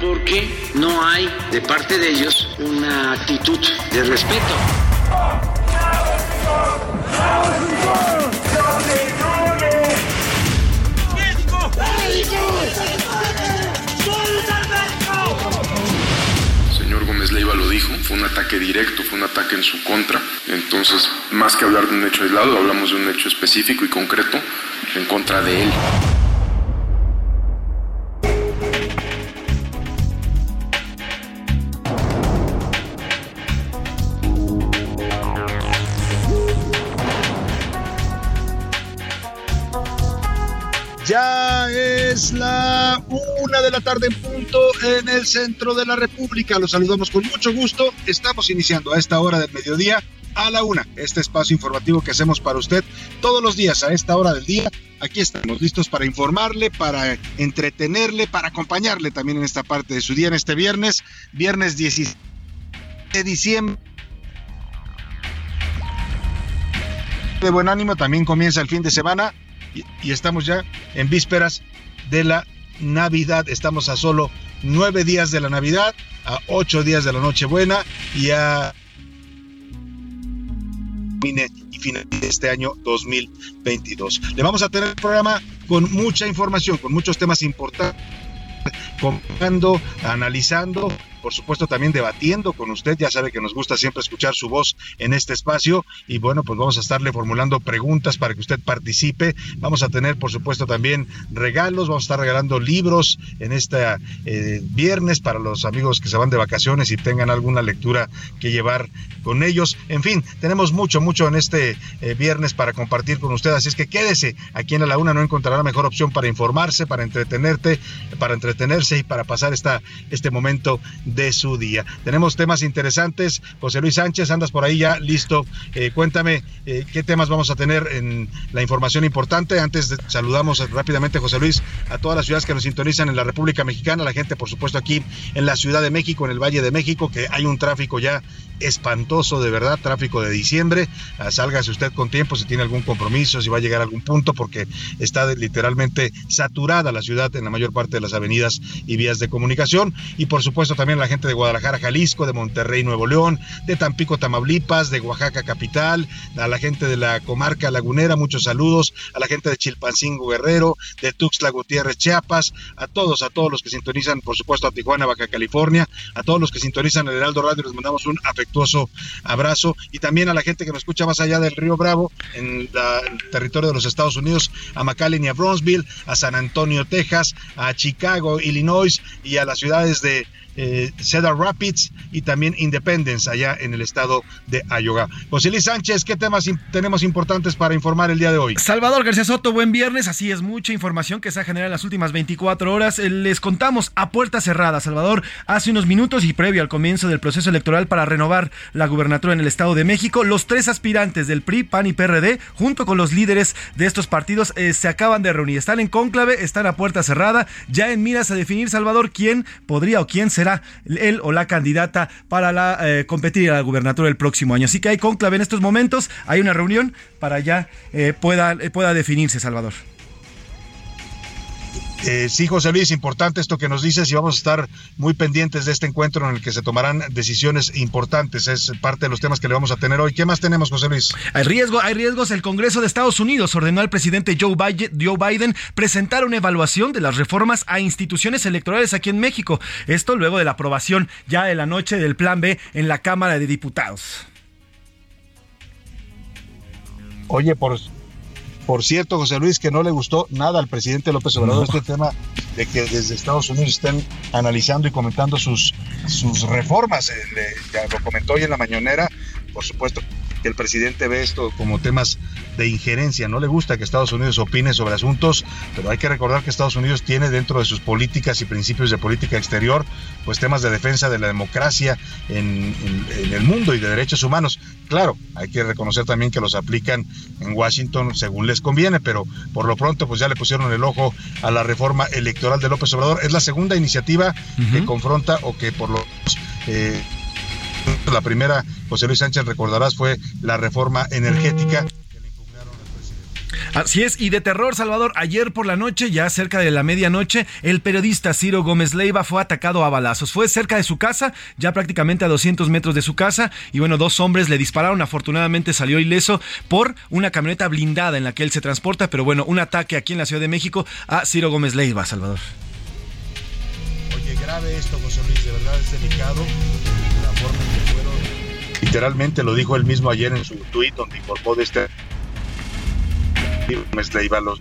Porque no hay de parte de ellos una actitud de respeto. señor Gómez Leiva lo dijo, fue un ataque directo, fue un ataque en su contra. Entonces, más que hablar de un hecho aislado, hablamos de un hecho específico y concreto en contra de él. Ya es la una de la tarde en punto en el centro de la República. Los saludamos con mucho gusto. Estamos iniciando a esta hora del mediodía a la una. Este espacio informativo que hacemos para usted todos los días a esta hora del día. Aquí estamos listos para informarle, para entretenerle, para acompañarle también en esta parte de su día en este viernes, viernes 16 de diciembre. De buen ánimo, también comienza el fin de semana y, estamos ya en vísperas de la Navidad. Estamos a solo nueve días de la Navidad, a ocho días de la Nochebuena y a y final de este año 2022. Le vamos a tener el programa con mucha información, con muchos temas importantes, comentando, analizando, por supuesto también debatiendo con usted. Ya sabe que nos gusta siempre escuchar su voz en este espacio y bueno, pues vamos a estarle formulando preguntas para que usted participe. Vamos a tener, por supuesto, también regalos. Vamos a estar regalando libros en este viernes para los amigos que se van de vacaciones y tengan alguna lectura que llevar con ellos. En fin, tenemos mucho, mucho en este eh, viernes para compartir con usted. Así es que quédese aquí en la Una, no encontrará mejor opción para informarse, para entretenerte, para entretenerse y para pasar esta, este momento de su día. Tenemos temas interesantes. José Luis Sánchez, andas por ahí ya listo. Eh, cuéntame eh, qué temas vamos a tener en la información importante. Antes de, saludamos rápidamente, José Luis, a todas las ciudades que nos sintonizan en la República Mexicana, la gente, por supuesto, aquí en la Ciudad de México, en el Valle de México, que hay un tráfico ya espantoso, de verdad, tráfico de diciembre. Ah, sálgase usted con tiempo si tiene algún compromiso, si va a llegar a algún punto, porque está literalmente saturada la ciudad en la mayor parte de las avenidas y vías de comunicación. Y por supuesto también la gente de Guadalajara, Jalisco, de Monterrey, Nuevo León, de Tampico, Tamaulipas, de Oaxaca capital, a la gente de la comarca lagunera, muchos saludos, a la gente de Chilpancingo Guerrero, de Tuxtla Gutiérrez, Chiapas, a todos, a todos los que sintonizan, por supuesto, a Tijuana, Baja California, a todos los que sintonizan el Heraldo Radio, les mandamos un afectuoso abrazo. Y también a la gente que nos escucha más allá del Río Bravo, en la, el territorio de los Estados Unidos, a McAllen y a Bronzeville, a San Antonio, Texas, a Chicago, Illinois y a las ciudades de eh, Cedar Rapids y también Independence allá en el estado de Iowa. José Luis Sánchez, ¿qué temas tenemos importantes para informar el día de hoy? Salvador García Soto, buen viernes. Así es, mucha información que se ha generado en las últimas 24 horas. Eh, Les contamos a puerta cerrada, Salvador, hace unos minutos y previo al comienzo del proceso electoral para renovar la gubernatura en el Estado de México, los tres aspirantes del PRI, PAN y PRD, junto con los líderes de estos partidos, eh, se acaban de reunir. Están en cónclave, están a puerta cerrada, ya en miras a definir, Salvador, quién podría o quién será él o la candidata para la, eh, competir a la gubernatura el próximo año. Así que hay cónclave en estos momentos, hay una reunión para ya eh, pueda, pueda definirse, Salvador. Eh, sí, José Luis, importante esto que nos dices y vamos a estar muy pendientes de este encuentro en el que se tomarán decisiones importantes. Es parte de los temas que le vamos a tener hoy. ¿Qué más tenemos, José Luis? Hay riesgo, hay riesgos. El Congreso de Estados Unidos ordenó al presidente Joe Biden, presentar una evaluación de las reformas a instituciones electorales aquí en México. Esto luego de la aprobación ya de la noche del Plan B en la Cámara de Diputados. Oye, por, por cierto, José Luis, que no le gustó nada al presidente López Obrador este tema de que desde Estados Unidos estén analizando y comentando sus, sus reformas. Eh, ya lo comentó hoy en la mañanera, por supuesto que el presidente ve esto como temas de injerencia. No le gusta que Estados Unidos opine sobre asuntos, pero hay que recordar que Estados Unidos tiene dentro de sus políticas y principios de política exterior, pues temas de defensa de la democracia en, el mundo y de derechos humanos. Claro, hay que reconocer también que los aplican en Washington según les conviene, pero por lo pronto pues ya le pusieron el ojo a la reforma electoral de López Obrador. Es la segunda iniciativa que confronta o que por lo eh, la primera, José Luis Sánchez, recordarás, fue la reforma energética. Así es, y de terror, Salvador, ayer por la noche, ya cerca de la medianoche, el periodista Ciro Gómez Leiva fue atacado a balazos. Fue cerca de su casa, ya prácticamente a 200 metros de su casa, y bueno, dos hombres le dispararon. Afortunadamente salió ileso por una camioneta blindada en la que él se transporta, pero bueno, un ataque aquí en la Ciudad de México a Ciro Gómez Leiva, Salvador. Oye, grave esto, José Luis, de verdad es delicado literalmente lo dijo él mismo ayer en su tweet donde informó de este los,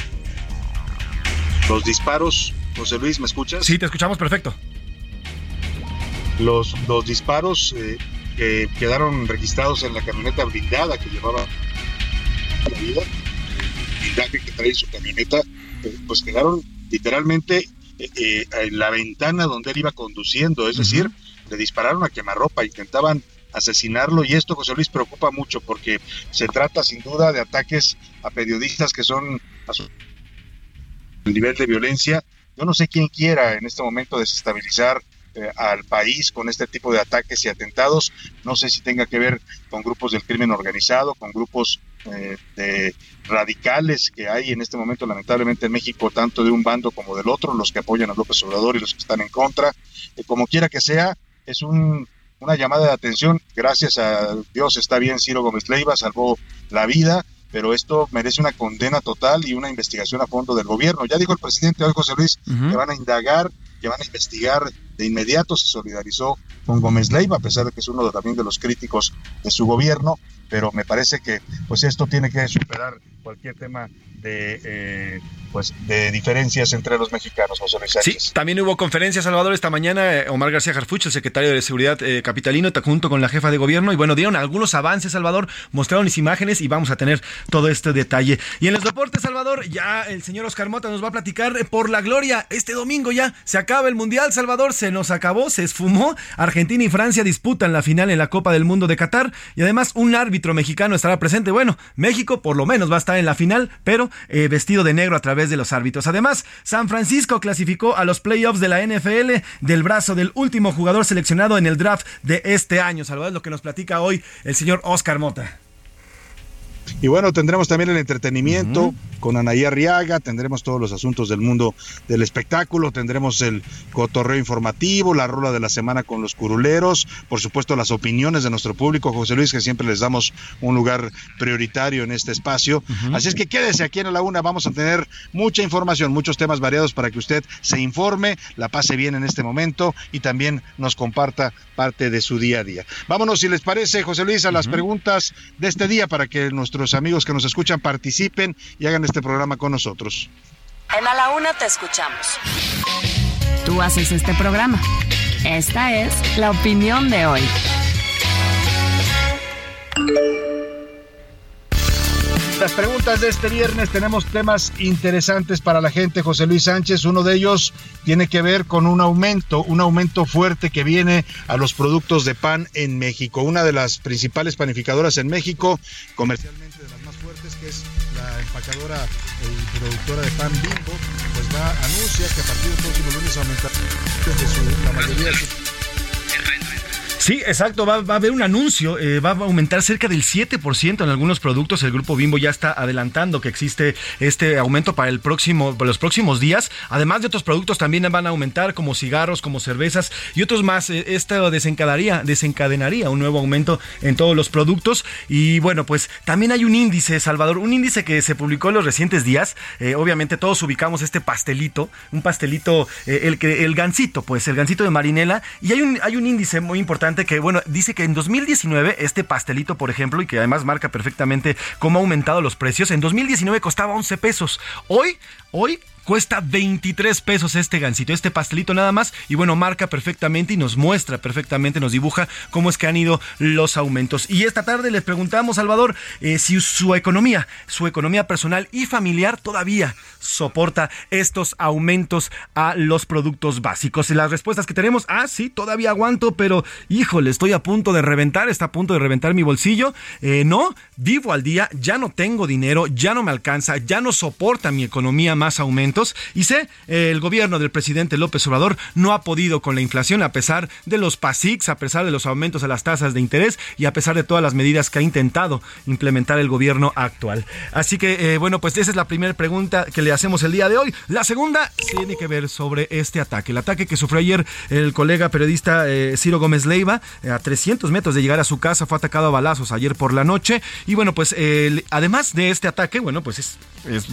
los disparos. José Luis ¿me escuchas? Sí, te escuchamos perfecto. Los, los disparos eh, que quedaron registrados en la camioneta blindada que llevaba la vida el blindaje que trae su camioneta eh, pues quedaron literalmente eh, en la ventana donde él iba conduciendo es decir le dispararon a quemarropa intentaban asesinarlo y esto José Luis preocupa mucho porque se trata sin duda de ataques a periodistas que son a su nivel de violencia. Yo no sé quién quiera en este momento desestabilizar eh, al país con este tipo de ataques y atentados. No sé si tenga que ver con grupos del crimen organizado, con grupos eh, de radicales que hay en este momento lamentablemente en México, tanto de un bando como del otro, los que apoyan a López Obrador y los que están en contra. Eh, como quiera que sea, es un una llamada de atención. Gracias a Dios está bien Ciro Gómez Leiva, salvó la vida, pero esto merece una condena total y una investigación a fondo del gobierno. Ya dijo el presidente hoy, José Luis, que van a indagar, que van a investigar. De inmediato se solidarizó con Gómez Leiva, a pesar de que es uno también de los críticos de su gobierno, pero me parece que pues esto tiene que superar cualquier tema de, eh, pues, de diferencias entre los mexicanos, José Luis Sí, también hubo conferencia, Salvador, esta mañana. Eh, Omar García Jarfuch, el secretario de Seguridad eh, capitalino, junto con la jefa de gobierno, y bueno, dieron algunos avances, Salvador, mostraron las imágenes y vamos a tener todo este detalle. Y en los deportes, Salvador, ya el señor Oscar Mota nos va a platicar por la gloria. Este domingo ya se acaba el Mundial, Salvador, se nos acabó, se esfumó. Argentina y Francia disputan la final en la Copa del Mundo de Qatar y además un árbitro mexicano estará presente. Bueno, México por lo menos va a estar en la final, pero eh, vestido de negro a través de los árbitros. Además, San Francisco clasificó a los playoffs de la NFL del brazo del último jugador seleccionado en el draft de este año. Salvador, es lo que nos platica hoy el señor Oscar Mota. Y bueno, tendremos también el entretenimiento con Anaí Arriaga, tendremos todos los asuntos del mundo del espectáculo, tendremos el cotorreo informativo, la rola de la semana con los curuleros, por supuesto las opiniones de nuestro público, José Luis, que siempre les damos un lugar prioritario en este espacio. Así es que quédese aquí en la una, vamos a tener mucha información, muchos temas variados para que usted se informe, la pase bien en este momento y también nos comparta parte de su día a día. Vámonos, si les parece, José Luis, a las preguntas de este día para que nuestros amigos que nos escuchan participen y hagan este programa con nosotros. En A la Una te escuchamos. Tú haces este programa. Esta es la opinión de hoy. Las preguntas de este viernes tenemos temas interesantes para la gente, José Luis Sánchez. Uno de ellos tiene que ver con un aumento, un aumento fuerte que viene a los productos de pan en México. Una de las principales panificadoras en México, comercialmente de las más fuertes, que es la empacadora y productora de pan Bimbo, pues va anuncia que a partir del próximo lunes aumentará la mayoría de sus Sí, exacto, va, a haber un anuncio, eh, va a aumentar cerca del 7% en algunos productos. El grupo Bimbo ya está adelantando que existe este aumento para el próximo, para los próximos días. Además de otros productos también van a aumentar como cigarros, como cervezas y otros más. Eh, esto desencadenaría, desencadenaría un nuevo aumento en todos los productos. Y bueno, pues también hay un índice, Salvador, un índice que se publicó en los recientes días. Eh, obviamente todos ubicamos este pastelito, un pastelito, el, el gancito, pues el gancito de marinela. Y hay un, hay un índice muy importante que, bueno, dice que en 2019 este pastelito, por ejemplo, y que además marca perfectamente cómo ha aumentado los precios, en 2019 costaba 11 pesos. Hoy, hoy Cuesta 23 pesos este gansito, este pastelito nada más. Y bueno, marca perfectamente y nos muestra perfectamente, nos dibuja cómo es que han ido los aumentos. Y esta tarde les preguntamos, Salvador, eh, si su economía, su economía personal y familiar todavía soporta estos aumentos a los productos básicos. Y las respuestas que tenemos, ah, sí, todavía aguanto, pero híjole, estoy a punto de reventar, está a punto de reventar mi bolsillo. Eh, no, vivo al día, ya no tengo dinero, ya no me alcanza, ya no soporta mi economía más aumentos y sé, el gobierno del presidente López Obrador no ha podido con la inflación a pesar de los PASICs, a pesar de los aumentos a las tasas de interés y a pesar de todas las medidas que ha intentado implementar el gobierno actual. Así que, eh, bueno, pues esa es la primera pregunta que le hacemos el día de hoy. La segunda tiene que ver sobre este ataque. El ataque que sufrió ayer el colega periodista eh, Ciro Gómez Leiva, eh, a 300 metros de llegar a su casa, fue atacado a balazos ayer por la noche. Y bueno, pues además de este ataque, bueno, pues es,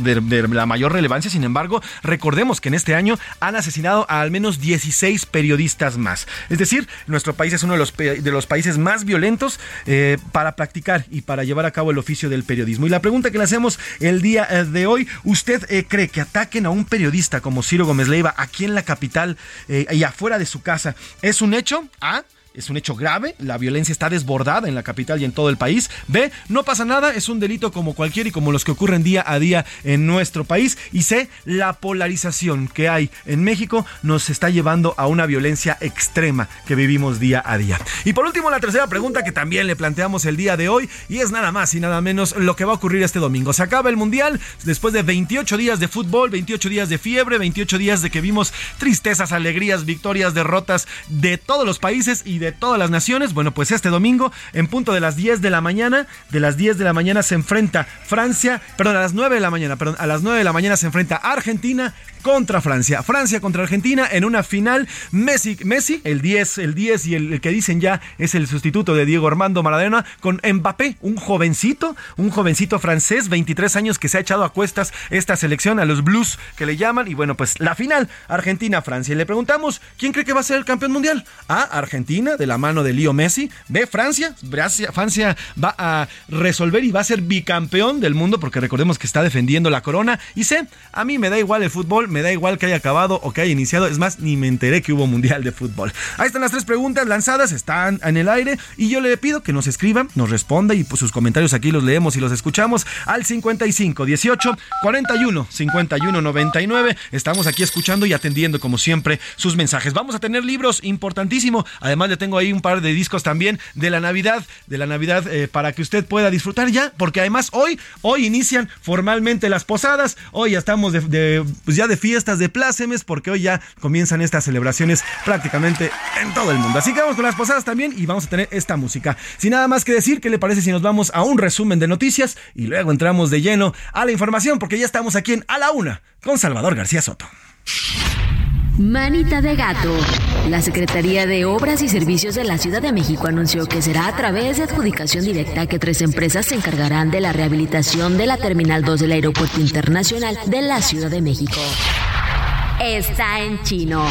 de la mayor relevancia, sin embargo, recordemos que en este año han asesinado a al menos 16 periodistas más. Es decir, nuestro país es uno de los, de los países más violentos eh, para practicar y para llevar a cabo el oficio del periodismo. Y la pregunta que le hacemos el día eh, de hoy, ¿usted eh, cree que ataquen a un periodista como Ciro Gómez Leiva aquí en la capital y afuera de su casa es un hecho? ¿Ah? Es un hecho grave, la violencia está desbordada en la capital y en todo el país. B, no pasa nada, es un delito como cualquier y como los que ocurren día a día en nuestro país. Y C, la polarización que hay en México nos está llevando a una violencia extrema que vivimos día a día. Y por último, la tercera pregunta que también le planteamos el día de hoy y es nada más y nada menos lo que va a ocurrir este domingo. Se acaba el Mundial después de 28 días de fútbol, 28 días de fiebre, 28 días de que vimos tristezas, alegrías, victorias, derrotas de todos los países y de todas las naciones. Bueno, pues este domingo, en punto de las 10 de la mañana, de las 10 de la mañana se enfrenta Francia, perdón, a las 9 de la mañana, perdón, a las 9 de la mañana se enfrenta Argentina contra Francia. Francia contra Argentina en una final. Messi, Messi el 10, el 10 y el, que dicen ya es el sustituto de Diego Armando Maradona con Mbappé, un jovencito, un jovencito francés, 23 años que se ha echado a cuestas esta selección, a los Blues que le llaman. Y bueno, pues la final, Argentina-Francia. Y le preguntamos, ¿quién cree que va a ser el campeón mundial? A Argentina, de la mano de Leo Messi. B, Francia. Francia va a resolver y va a ser bicampeón del mundo porque recordemos que está defendiendo la corona. Y C, a mí me da igual el fútbol me da igual que haya acabado o que haya iniciado. Es más, ni me enteré que hubo Mundial de Fútbol. Ahí están las tres preguntas lanzadas, están en el aire y yo le pido que nos escriban, nos responda y pues sus comentarios aquí los leemos y los escuchamos al 55 18 41 51 99. Estamos aquí escuchando y atendiendo como siempre sus mensajes. Vamos a tener libros importantísimo. Además le tengo ahí un par de discos también de la Navidad, de la Navidad eh, para que usted pueda disfrutar ya, porque además hoy, hoy inician formalmente las posadas. Hoy ya estamos pues ya de fiestas de plácemes, porque hoy ya comienzan estas celebraciones prácticamente en todo el mundo. Así que vamos con las posadas también y vamos a tener esta música. Sin nada más que decir, ¿qué le parece si nos vamos a un resumen de noticias y luego entramos de lleno a la información? Porque ya estamos aquí en A la Una con Salvador García Soto. Manita de gato. La Secretaría de Obras y Servicios de la Ciudad de México anunció que será a través de adjudicación directa que tres empresas se encargarán de la rehabilitación de la Terminal 2 del Aeropuerto Internacional de la Ciudad de México. Está en chino.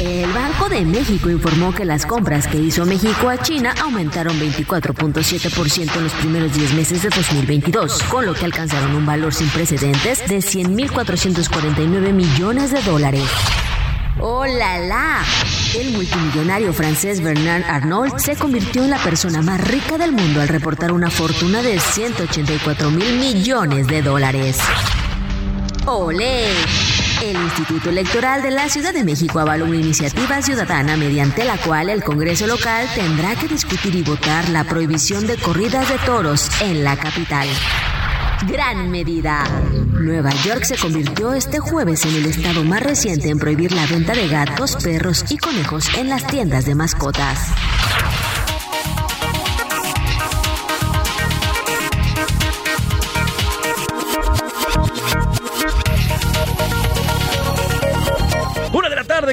El Banco de México informó que las compras que hizo México a China aumentaron 24.7% en los primeros 10 meses de 2022, con lo que alcanzaron un valor sin precedentes de 100.449 millones de dólares. ¡Oh, la, la! El multimillonario francés Bernard Arnault se convirtió en la persona más rica del mundo al reportar una fortuna de 184 mil millones de dólares. ¡Olé! El Instituto Electoral de la Ciudad de México avaló una iniciativa ciudadana mediante la cual el Congreso local tendrá que discutir y votar la prohibición de corridas de toros en la capital. Gran medida. Nueva York se convirtió este jueves en el estado más reciente en prohibir la venta de gatos, perros y conejos en las tiendas de mascotas.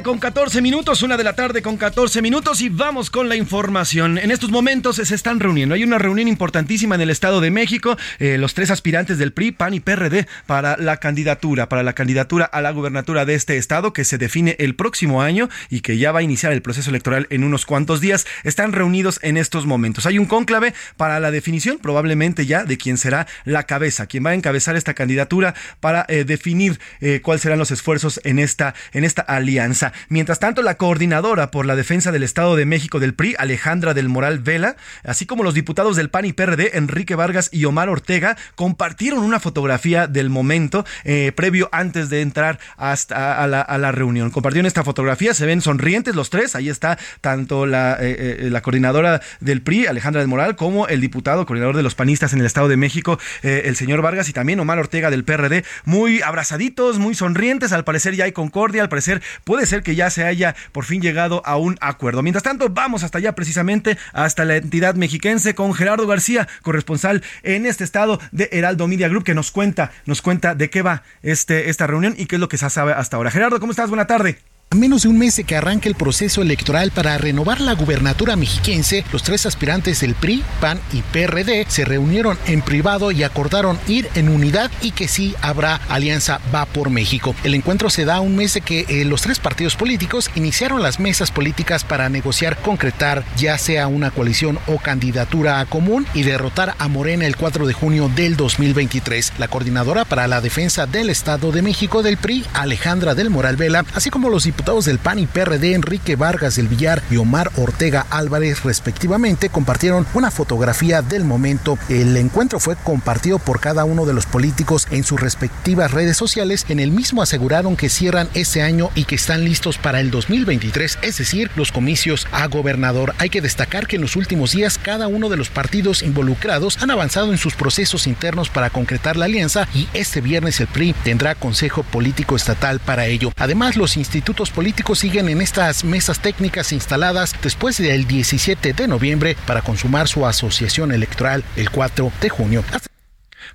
Con 14 minutos, una de la tarde con 14 minutos y vamos con la información. En estos momentos se están reuniendo. Hay una reunión importantísima en el Estado de México, eh, los tres aspirantes del PRI, PAN y PRD para la candidatura, para la candidatura a la gubernatura de este estado que se define el próximo año y que ya va a iniciar el proceso electoral en unos cuantos días. Están reunidos en estos momentos. Hay un cónclave para la definición, probablemente ya, de quién será la cabeza, quién va a encabezar esta candidatura para eh, definir eh, cuáles serán los esfuerzos en esta, en esta alianza. Mientras tanto, la coordinadora por la defensa del Estado de México del PRI, Alejandra del Moral Vela, así como los diputados del PAN y PRD, Enrique Vargas y Omar Ortega, compartieron una fotografía del momento eh, previo antes de entrar hasta a la, reunión. Compartieron esta fotografía, se ven sonrientes los tres, ahí está tanto la, la coordinadora del PRI, Alejandra del Moral, como el diputado coordinador de los panistas en el Estado de México, el señor Vargas, y también Omar Ortega del PRD, muy abrazaditos, muy sonrientes, al parecer ya hay concordia, al parecer puede ser que ya se haya por fin llegado a un acuerdo. Mientras tanto, vamos hasta allá precisamente, hasta la entidad mexiquense con Gerardo García, corresponsal en este estado de Heraldo Media Group, que nos cuenta, nos cuenta de qué va este, esta reunión y qué es lo que se sabe hasta ahora. Gerardo, ¿cómo estás? Buena tarde. A menos de un mes de que arranque el proceso electoral para renovar la gubernatura mexiquense, los tres aspirantes del PRI, PAN y PRD se reunieron en privado y acordaron ir en unidad y que sí habrá alianza Va por México. El encuentro se da un mes de que eh, los tres partidos políticos iniciaron las mesas políticas para negociar, concretar ya sea una coalición o candidatura a común y derrotar a Morena el 4 de junio del 2023. La coordinadora para la defensa del Estado de México del PRI, Alejandra del Moral Vela, así como los diputados del PAN y PRD Enrique Vargas del Villar y Omar Ortega Álvarez respectivamente compartieron una fotografía del momento. El encuentro fue compartido por cada uno de los políticos en sus respectivas redes sociales. En el mismo aseguraron que cierran ese año y que están listos para el 2023, es decir, los comicios a gobernador. Hay que destacar que en los últimos días cada uno de los partidos involucrados han avanzado en sus procesos internos para concretar la alianza y este viernes el PRI tendrá Consejo Político Estatal para ello. Además, los institutos políticos siguen en estas mesas técnicas instaladas después del 17 de noviembre para consumar su asociación electoral el 4 de junio.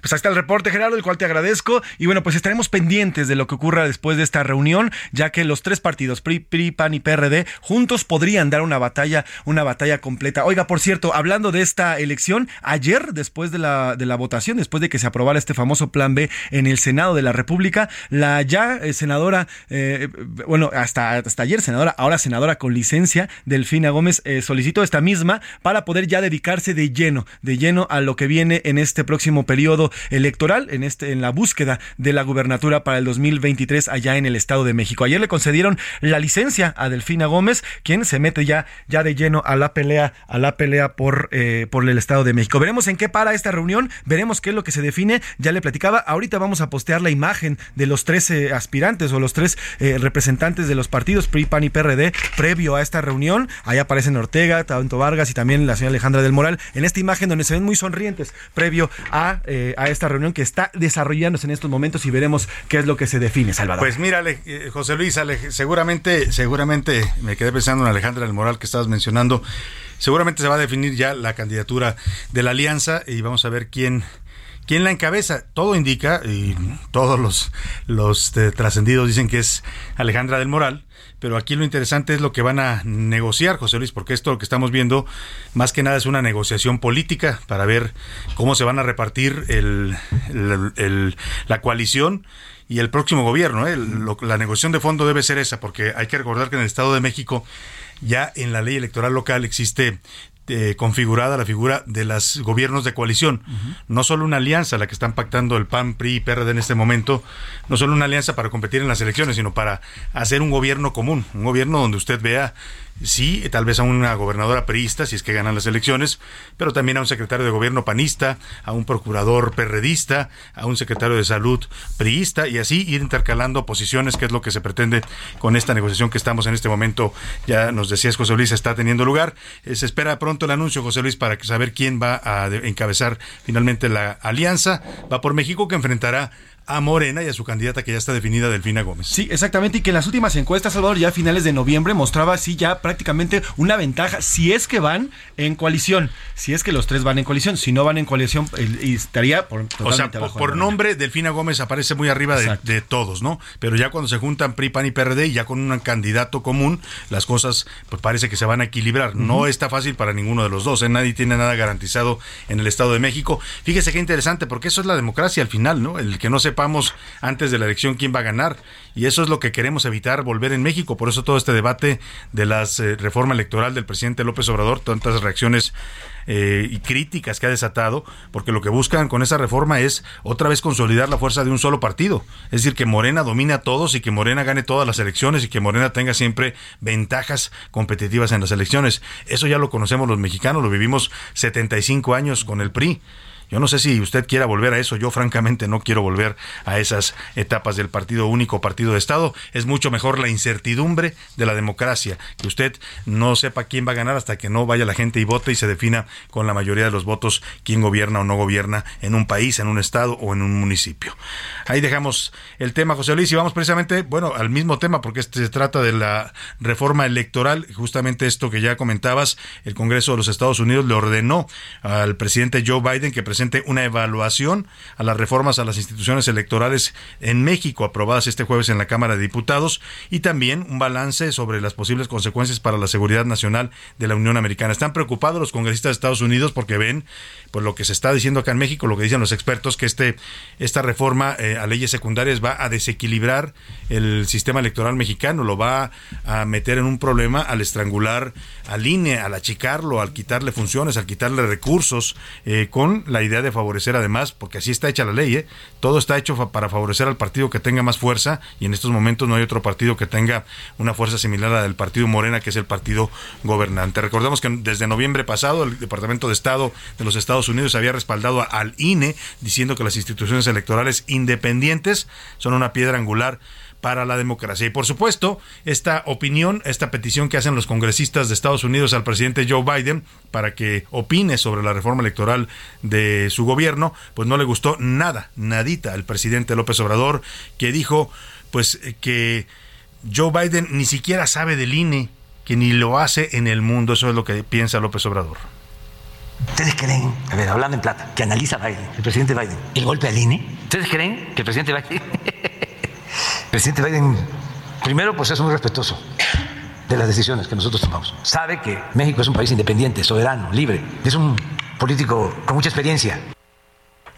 Pues ahí está el reporte, Gerardo, el cual te agradezco. Y bueno, pues estaremos pendientes de lo que ocurra después de esta reunión, ya que los tres partidos, PRI, PRI, PAN y PRD, juntos podrían dar una batalla, una batalla completa. Oiga, por cierto, hablando de esta elección, ayer, después de la, de la votación, después de que se aprobara este famoso plan B en el Senado de la República, la ya eh, senadora, eh, bueno, hasta, hasta ayer senadora, ahora senadora con licencia, Delfina Gómez, eh, solicitó esta misma para poder ya dedicarse de lleno, de lleno a lo que viene en este próximo periodo electoral en este en la búsqueda de la gubernatura para el 2023 allá en el Estado de México. Ayer le concedieron la licencia a Delfina Gómez, quien se mete ya ya de lleno a la pelea a la pelea por eh, por el Estado de México. Veremos en qué para esta reunión, veremos qué es lo que se define. Ya le platicaba, ahorita vamos a postear la imagen de los tres aspirantes o los tres eh, representantes de los partidos PRI, PAN y PRD previo a esta reunión. Ahí aparecen Ortega, Tanto Vargas y también la señora Alejandra del Moral en esta imagen donde se ven muy sonrientes previo a eh, a esta reunión que está desarrollándose en estos momentos y veremos qué es lo que se define, Salvador. Pues mira, eh, José Luis, seguramente, seguramente me quedé pensando en Alejandra del Moral que estabas mencionando. Seguramente se va a definir ya la candidatura de la alianza y vamos a ver quién quién la encabeza. Todo indica y todos los los eh, trascendidos dicen que es Alejandra del Moral pero aquí lo interesante es lo que van a negociar, José Luis, porque esto lo que estamos viendo más que nada es una negociación política para ver cómo se van a repartir el, la coalición y el próximo gobierno. ¿eh? la negociación de fondo debe ser esa, porque hay que recordar que en el Estado de México ya en la ley electoral local existe eh, configurada la figura de los gobiernos de coalición. No solo una alianza, la que están pactando el PAN, PRI y PRD en este momento, no solo una alianza para competir en las elecciones, sino para hacer un gobierno común, un gobierno donde usted vea sí, tal vez a una gobernadora perista, si es que ganan las elecciones, pero también a un secretario de gobierno panista, a un procurador perredista, a un secretario de salud priista, y así ir intercalando posiciones, que es lo que se pretende con esta negociación que estamos en este momento, ya nos decías José Luis, está teniendo lugar. Eh, se espera pronto el anuncio, José Luis, para saber quién va a encabezar finalmente la alianza. Va por México que enfrentará a Morena y a su candidata que ya está definida, Delfina Gómez. Sí, exactamente, y que en las últimas encuestas, Salvador, ya a finales de noviembre mostraba así ya prácticamente una ventaja, si es que van en coalición, si es que los tres van en coalición, si no van en coalición, estaría por O sea, por, nombre, Delfina Gómez aparece muy arriba de, todos, ¿no? Pero ya cuando se juntan PRI, PAN y PRD y ya con un candidato común, las cosas pues parece que se van a equilibrar. No está fácil para ninguno de los dos, ¿eh? nadie tiene nada garantizado en el Estado de México. Fíjese qué interesante, porque eso es la democracia al final, ¿no? El que no antes de la elección quién va a ganar. Y eso es lo que queremos evitar volver en México. Por eso todo este debate de la eh, reforma electoral del presidente López Obrador, tantas reacciones eh, y críticas que ha desatado, porque lo que buscan con esa reforma es otra vez consolidar la fuerza de un solo partido. Es decir, que Morena domine a todos y que Morena gane todas las elecciones y que Morena tenga siempre ventajas competitivas en las elecciones. Eso ya lo conocemos los mexicanos, lo vivimos 75 años con el PRI. Yo no sé si usted quiera volver a eso. Yo francamente no quiero volver a esas etapas del partido único, partido de Estado. Es mucho mejor la incertidumbre de la democracia, que usted no sepa quién va a ganar hasta que no vaya la gente y vote y se defina con la mayoría de los votos quién gobierna o no gobierna en un país, en un estado o en un municipio. Ahí dejamos el tema, José Luis, y vamos precisamente, bueno, al mismo tema, porque este se trata de la reforma electoral, justamente esto que ya comentabas, el Congreso de los Estados Unidos le ordenó al presidente Joe Biden que presente una evaluación a las reformas a las instituciones electorales en México aprobadas este jueves en la Cámara de Diputados y también un balance sobre las posibles consecuencias para la seguridad nacional de la Unión Americana. Están preocupados los congresistas de Estados Unidos porque ven pues lo que se está diciendo acá en México, lo que dicen los expertos que este esta reforma eh, a leyes secundarias va a desequilibrar el sistema electoral mexicano, lo va a meter en un problema al estrangular al INE, al achicarlo, al quitarle funciones, al quitarle recursos, eh, con la idea de favorecer además, porque así está hecha la ley, ¿eh? todo está hecho para favorecer al partido que tenga más fuerza y en estos momentos no hay otro partido que tenga una fuerza similar a la del partido Morena, que es el partido gobernante. Recordemos que desde noviembre pasado el Departamento de Estado de los Estados Unidos había respaldado al INE diciendo que las instituciones electorales independientes son una piedra angular para la democracia. Y por supuesto, esta opinión, esta petición que hacen los congresistas de Estados Unidos al presidente Joe Biden para que opine sobre la reforma electoral de su gobierno, pues no le gustó nada, nadita al presidente López Obrador, que dijo pues que Joe Biden ni siquiera sabe del INE, que ni lo hace en el mundo. Eso es lo que piensa López Obrador. ¿Ustedes creen, a ver, hablando en plata, que analiza Biden, el presidente Biden, el golpe al INE? ¿Ustedes creen que el presidente Biden presidente Biden, primero, pues es muy respetuoso de las decisiones que nosotros tomamos. Sabe que México es un país independiente, soberano, libre. Es un político con mucha experiencia.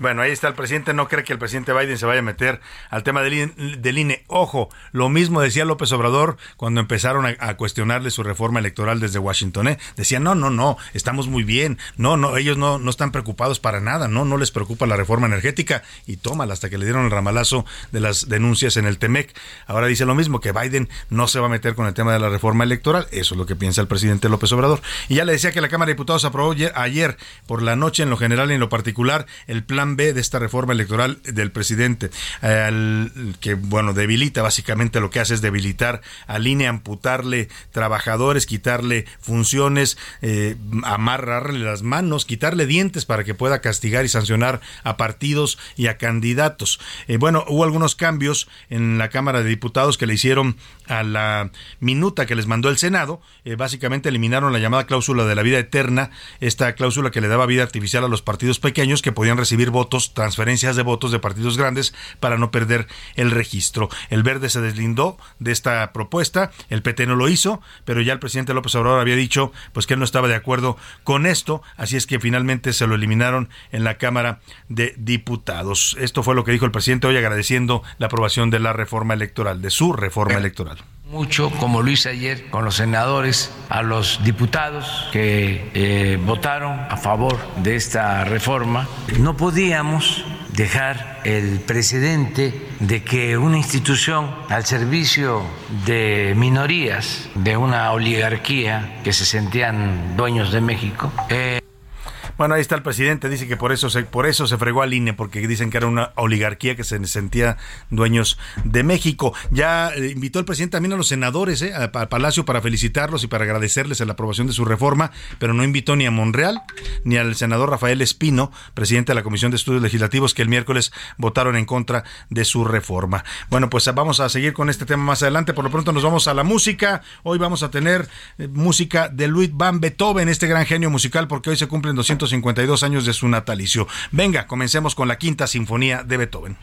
Bueno, ahí está el presidente. No cree que el presidente Biden se vaya a meter al tema del INE. Ojo, lo mismo decía López Obrador cuando empezaron a, cuestionarle su reforma electoral desde Washington. ¿eh? Decían, no, no, no, estamos muy bien. No, no, ellos no, no están preocupados para nada. No, no les preocupa la reforma energética. Y tómala hasta que le dieron el ramalazo de las denuncias en el TEMEC. Ahora dice lo mismo, que Biden no se va a meter con el tema de la reforma electoral. Eso es lo que piensa el presidente López Obrador. Y ya le decía que la Cámara de Diputados aprobó ayer por la noche, en lo general y en lo particular, el plan B de esta reforma electoral del presidente, que bueno, debilita básicamente lo que hace es debilitar al INE, amputarle trabajadores, quitarle funciones, eh, amarrarle las manos, quitarle dientes para que pueda castigar y sancionar a partidos y a candidatos. Eh, bueno, hubo algunos cambios en la Cámara de Diputados que le hicieron a la minuta que les mandó el Senado. Eh, básicamente eliminaron la llamada cláusula de la vida eterna, esta cláusula que le daba vida artificial a los partidos pequeños que podían recibir votos, transferencias de votos de partidos grandes para no perder el registro. El verde se deslindó de esta propuesta, el PT no lo hizo, pero ya el presidente López Obrador había dicho pues que él no estaba de acuerdo con esto, así es que finalmente se lo eliminaron en la Cámara de Diputados. Esto fue lo que dijo el presidente hoy agradeciendo la aprobación de la reforma electoral, de su reforma electoral mucho, como lo hice ayer con los senadores, a los diputados que eh, votaron a favor de esta reforma. No podíamos dejar el precedente de que una institución al servicio de minorías, de una oligarquía que se sentían dueños de México, eh, Bueno, ahí está el presidente, dice que por eso se, por eso se fregó al INE, porque dicen que era una oligarquía que se sentía dueños de México. Ya eh, invitó el presidente también a los senadores eh, al Palacio para felicitarlos y para agradecerles la aprobación de su reforma, pero no invitó ni a Monreal ni al senador Rafael Espino, presidente de la Comisión de Estudios Legislativos, que el miércoles votaron en contra de su reforma. Bueno, pues vamos a seguir con este tema más adelante. Por lo pronto nos vamos a la música. Hoy vamos a tener eh, música de Luis Van Beethoven, este gran genio musical, porque hoy se cumplen 252 años de su natalicio. Venga, comencemos con la quinta sinfonía de Beethoven.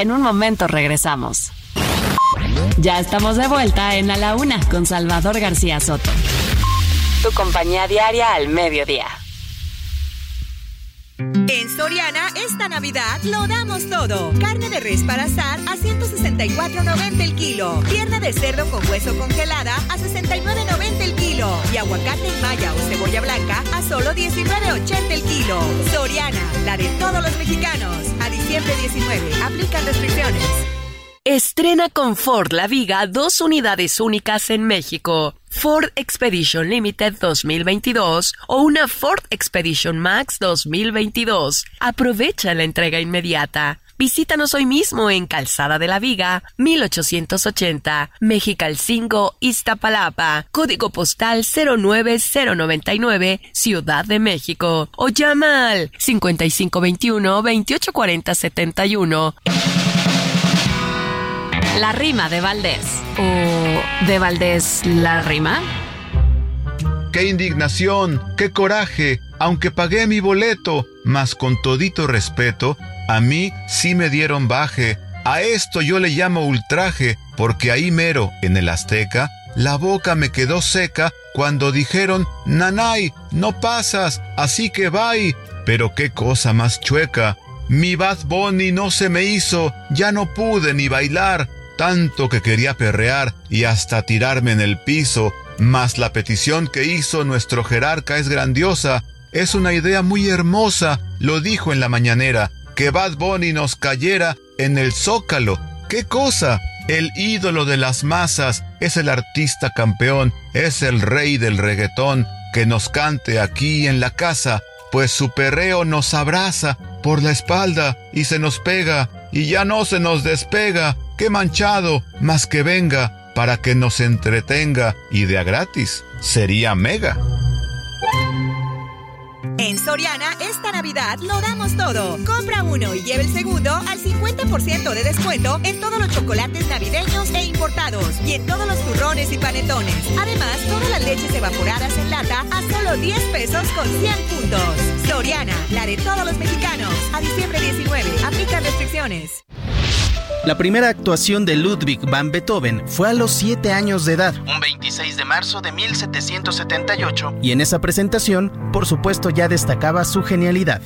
En un momento regresamos. Ya estamos de vuelta en A la Una con Salvador García Soto. Tu compañía diaria al mediodía. En Soriana, esta Navidad lo damos todo. Carne de res para asar a 164.90 el kilo. Pierna de cerdo con hueso congelada a 69.90 el kilo. Y aguacate en malla o cebolla blanca a solo 19.80 el kilo. Soriana, la de todos los mexicanos. A diciembre 19. Aplican restricciones. Estrena con Ford La Viga dos unidades únicas en México. Ford Expedition Limited 2022 o una Ford Expedition Max 2022. Aprovecha la entrega inmediata. Visítanos hoy mismo en Calzada de la Viga, 1880, Mexicalcingo, Iztapalapa, código postal 09099, Ciudad de México. O llama al 5521-284071. La rima de Valdés. ¿O de Valdés la rima? ¡Qué indignación! ¡Qué coraje! Aunque pagué mi boleto, mas con todito respeto, a mí sí me dieron baje. A esto yo le llamo ultraje, porque ahí mero, en el Azteca, la boca me quedó seca cuando dijeron, Nanay, no pasas, así que bye. Pero qué cosa más chueca. Mi Bad Bunny no se me hizo, ya no pude ni bailar, tanto que quería perrear y hasta tirarme en el piso, mas la petición que hizo nuestro jerarca es grandiosa, es una idea muy hermosa, lo dijo en la mañanera, que Bad Bunny nos cayera en el zócalo. ¿Qué cosa? El ídolo de las masas es el artista campeón, es el rey del reggaetón, que nos cante aquí en la casa, pues su perreo nos abraza por la espalda y se nos pega y ya no se nos despega qué manchado, más que venga para que nos entretenga y de gratis. Sería mega. En Soriana, esta Navidad lo damos todo. Compra uno y lleve el segundo al 50% de descuento en todos los chocolates navideños e importados y en todos los turrones y panetones. Además, todas las leches evaporadas en lata a solo 10 pesos con 100 puntos. Soriana, la de todos los mexicanos. A diciembre 19, aplican restricciones. La primera actuación de Ludwig van Beethoven fue a los 7 años de edad, un 26 de marzo de 1778. Y en esa presentación, por supuesto, ya destacaba su genialidad.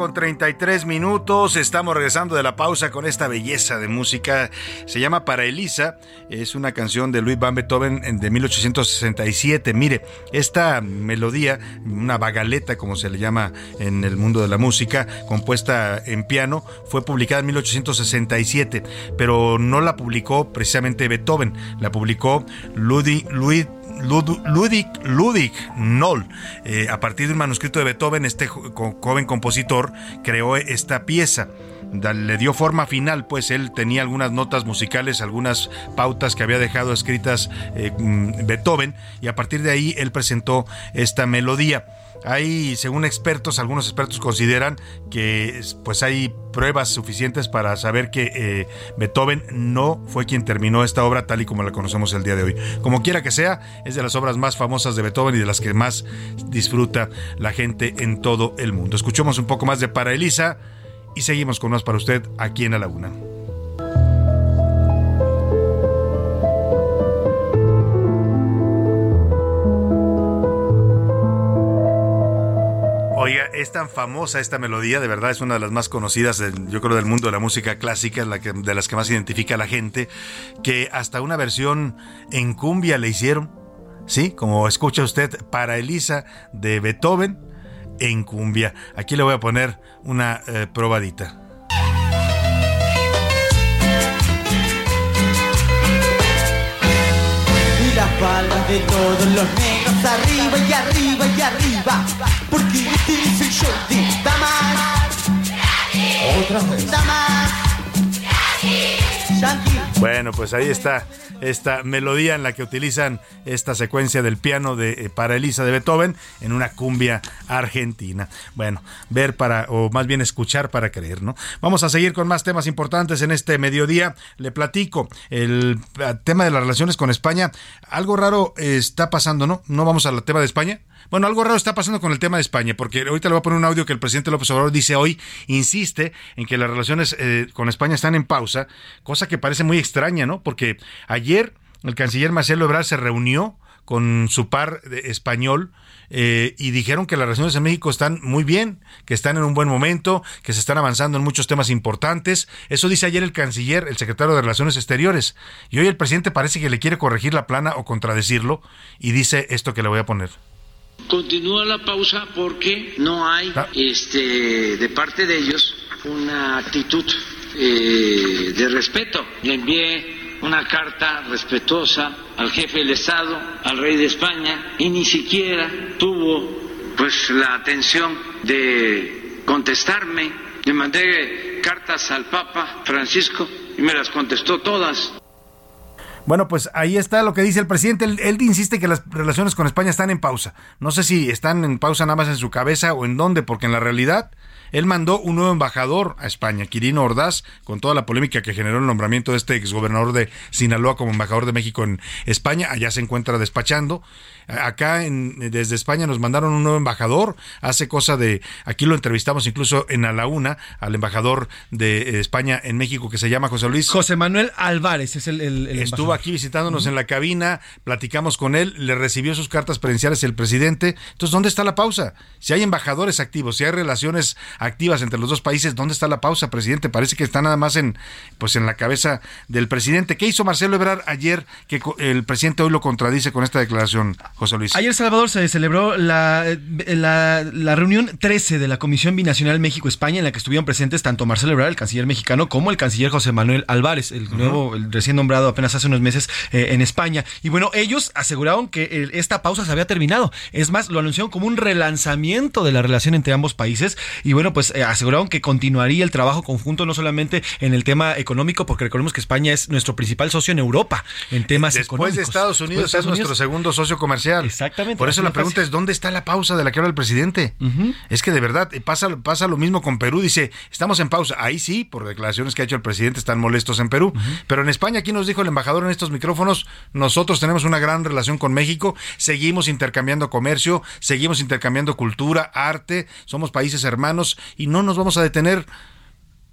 Con 33 minutos. Estamos regresando de la pausa con esta belleza de música. Se llama Para Elisa. Es una canción de Luis Van Beethoven de 1867. Mire, esta melodía, una bagaleta como se le llama en el mundo de la música, compuesta en piano, fue publicada en 1867, pero no la publicó precisamente Beethoven, la publicó Ludwig, Ludwig, Ludwig Noll. Eh, a partir de un manuscrito de Beethoven, este joven compositor creó esta pieza le dio forma final, pues él tenía algunas notas musicales, algunas pautas que había dejado escritas eh, mm, Beethoven, y a partir de ahí él presentó esta melodía. Hay, según expertos, algunos expertos consideran que pues hay pruebas suficientes para saber que eh, Beethoven no fue quien terminó esta obra tal y como la conocemos el día de hoy. Como quiera que sea, es de las obras más famosas de Beethoven y de las que más disfruta la gente en todo el mundo. Escuchemos un poco más de Para Elisa y seguimos con más para usted aquí en la Laguna. Es tan famosa esta melodía, de verdad es una de las más conocidas, yo creo, del mundo de la música clásica, la que, de las que más identifica a la gente, que hasta una versión en cumbia le hicieron, ¿sí? Como escucha usted, para Elisa de Beethoven en cumbia. Aquí le voy a poner una eh, probadita. Y de todos los negros arriba y arriba y arriba. Porque Bueno, pues ahí está esta melodía en la que utilizan esta secuencia del piano de eh, para Elisa de Beethoven en una cumbia argentina. Bueno, ver para, o más bien escuchar para creer, ¿no? Vamos a seguir con más temas importantes en este mediodía. Le platico el eh, tema de las relaciones con España. Algo raro está pasando, ¿no? No vamos al tema de España. Bueno, algo raro está pasando con el tema de España, porque ahorita le voy a poner un audio que el presidente López Obrador dice hoy, insiste en que las relaciones eh, con España están en pausa, cosa que parece muy extraña, ¿no? Porque ayer el canciller Marcelo Ebrard se reunió con su par español eh, y dijeron que las relaciones en México están muy bien, que están en un buen momento, que se están avanzando en muchos temas importantes. Eso dice ayer el canciller, el secretario de Relaciones Exteriores. Y hoy el presidente parece que le quiere corregir la plana o contradecirlo y dice esto que le voy a poner. Continúa la pausa porque no hay ah. este, de parte de ellos una actitud eh, de respeto. Le envié una carta respetuosa al jefe del Estado, al rey de España, y ni siquiera tuvo pues la atención de contestarme. Le mandé cartas al Papa Francisco y me las contestó todas. Bueno, pues ahí está lo que dice el presidente. Él, insiste que las relaciones con España están en pausa. No sé si están en pausa nada más en su cabeza o en dónde, porque en la realidad él mandó un nuevo embajador a España, Quirino Ordaz, con toda la polémica que generó el nombramiento de este exgobernador de Sinaloa como embajador de México en España. Allá se encuentra despachando. Acá en, desde España nos mandaron un nuevo embajador. Hace cosa de, aquí lo entrevistamos incluso en A la Una, al embajador de España en México que se llama José Luis. José Manuel Álvarez es el, el, Estuvo aquí visitándonos en la cabina, platicamos con él, le recibió sus cartas presenciales el presidente. Entonces, ¿dónde está la pausa? Si hay embajadores activos, si hay relaciones activas entre los dos países, ¿dónde está la pausa, presidente? Parece que está nada más en, pues, en la cabeza del presidente. ¿Qué hizo Marcelo Ebrard ayer que el presidente hoy lo contradice con esta declaración? José Luis. Ayer, Salvador, se celebró la, la, reunión 13 de la Comisión Binacional México-España, en la que estuvieron presentes tanto Marcelo Ebrard, el canciller mexicano, como el canciller José Manuel Álvarez, el nuevo, el recién nombrado apenas hace unos meses eh, en España. Y bueno, ellos aseguraron que esta pausa se había terminado. Es más, lo anunciaron como un relanzamiento de la relación entre ambos países. Y bueno, pues eh, aseguraron que continuaría el trabajo conjunto, no solamente en el tema económico, porque recordemos que España es nuestro principal socio en Europa en temas económicos. Después de Estados Unidos es nuestro segundo socio comercial. Exactamente. Por eso la pregunta es, ¿dónde está la pausa de la que habla el presidente? Es que de verdad eh, pasa, pasa lo mismo con Perú. Dice, estamos en pausa. Ahí sí, por declaraciones que ha hecho el presidente, están molestos en Perú. Pero en España, aquí nos dijo el embajador en estos micrófonos, nosotros tenemos una gran relación con México, seguimos intercambiando comercio, seguimos intercambiando cultura, arte, somos países hermanos y no nos vamos a detener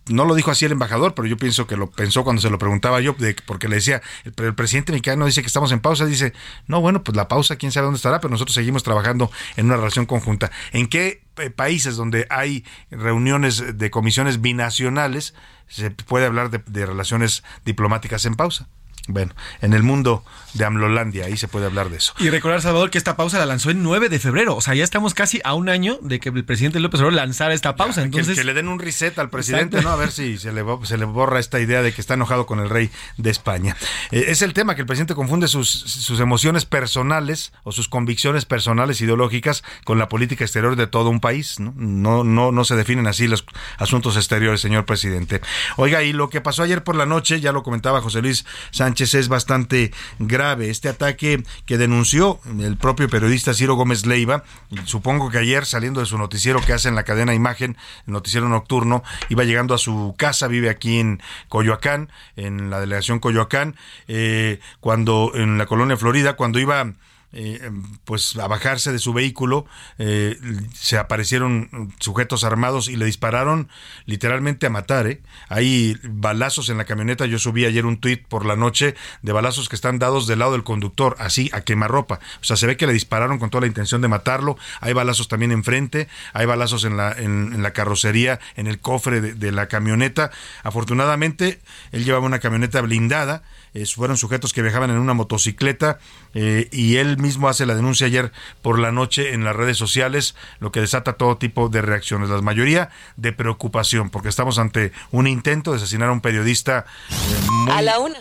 no lo dijo así el embajador, pero yo pienso que lo pensó cuando se lo preguntaba yo, porque le decía, el, el, presidente mexicano dice que estamos en pausa, dice, no, bueno, pues la pausa, quién sabe dónde estará, pero nosotros seguimos trabajando en una relación conjunta. ¿En qué eh, países donde hay reuniones de comisiones binacionales se puede hablar de, de relaciones diplomáticas en pausa? Bueno, en el mundo de Amlolandia, ahí se puede hablar de eso. Y recordar, Salvador, que esta pausa la lanzó el 9 de febrero. O sea, ya estamos casi a un año de que el presidente López Obrador lanzara esta pausa. Ya, Entonces, que, que, le den un reset al presidente, Exacto. ¿no? A ver si se le, se le, borra esta idea de que está enojado con el rey de España. Eh, es el tema que el presidente confunde sus, sus emociones personales o sus convicciones personales ideológicas con la política exterior de todo un país. ¿no? No, no, no se definen así los asuntos exteriores, señor presidente. Oiga, y lo que pasó ayer por la noche, ya lo comentaba José Luis Sánchez, es bastante grave. Este ataque que denunció el propio periodista Ciro Gómez Leiva, supongo que ayer saliendo de su noticiero que hace en la cadena Imagen, el noticiero nocturno, iba llegando a su casa, vive aquí en Coyoacán, en la delegación Coyoacán, eh, cuando en la colonia Florida, cuando iba eh, pues a bajarse de su vehículo eh, se aparecieron sujetos armados y le dispararon literalmente a matar ¿eh? hay balazos en la camioneta. Yo subí ayer un tuit por la noche de balazos que están dados del lado del conductor así a quemarropa. O sea se ve que le dispararon con toda la intención de matarlo. Hay balazos también enfrente hay balazos en la, en, en la carrocería en el cofre de la camioneta. Afortunadamente él llevaba una camioneta blindada eh, fueron sujetos que viajaban en una motocicleta eh, y él mismo hace la denuncia ayer por la noche en las redes sociales, lo que desata todo tipo de reacciones, la mayoría de preocupación, porque estamos ante un intento de asesinar a un periodista eh, muy... A la una.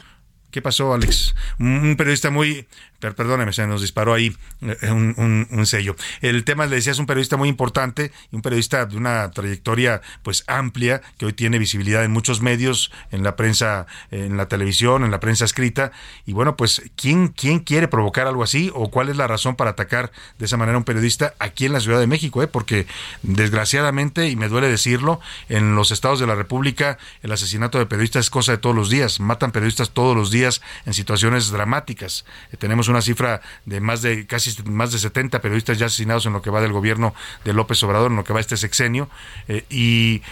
¿Qué pasó, Alex? Un periodista muy perdóneme, se nos disparó ahí un, un, sello. El tema, le decía, es un periodista muy importante, un periodista de una trayectoria pues amplia, que hoy tiene visibilidad en muchos medios, en la prensa, en la televisión, en la prensa escrita. Y bueno, pues, ¿quién, quién quiere provocar algo así? ¿O cuál es la razón para atacar de esa manera a un periodista aquí en la Ciudad de México? Eh? Porque desgraciadamente, y me duele decirlo, en los estados de la República el asesinato de periodistas es cosa de todos los días. Matan periodistas todos los días en situaciones dramáticas. Eh, tenemos cifra de más de casi más de 70 periodistas ya asesinados en lo que va del gobierno de López Obrador, en lo que va este sexenio. Eh, y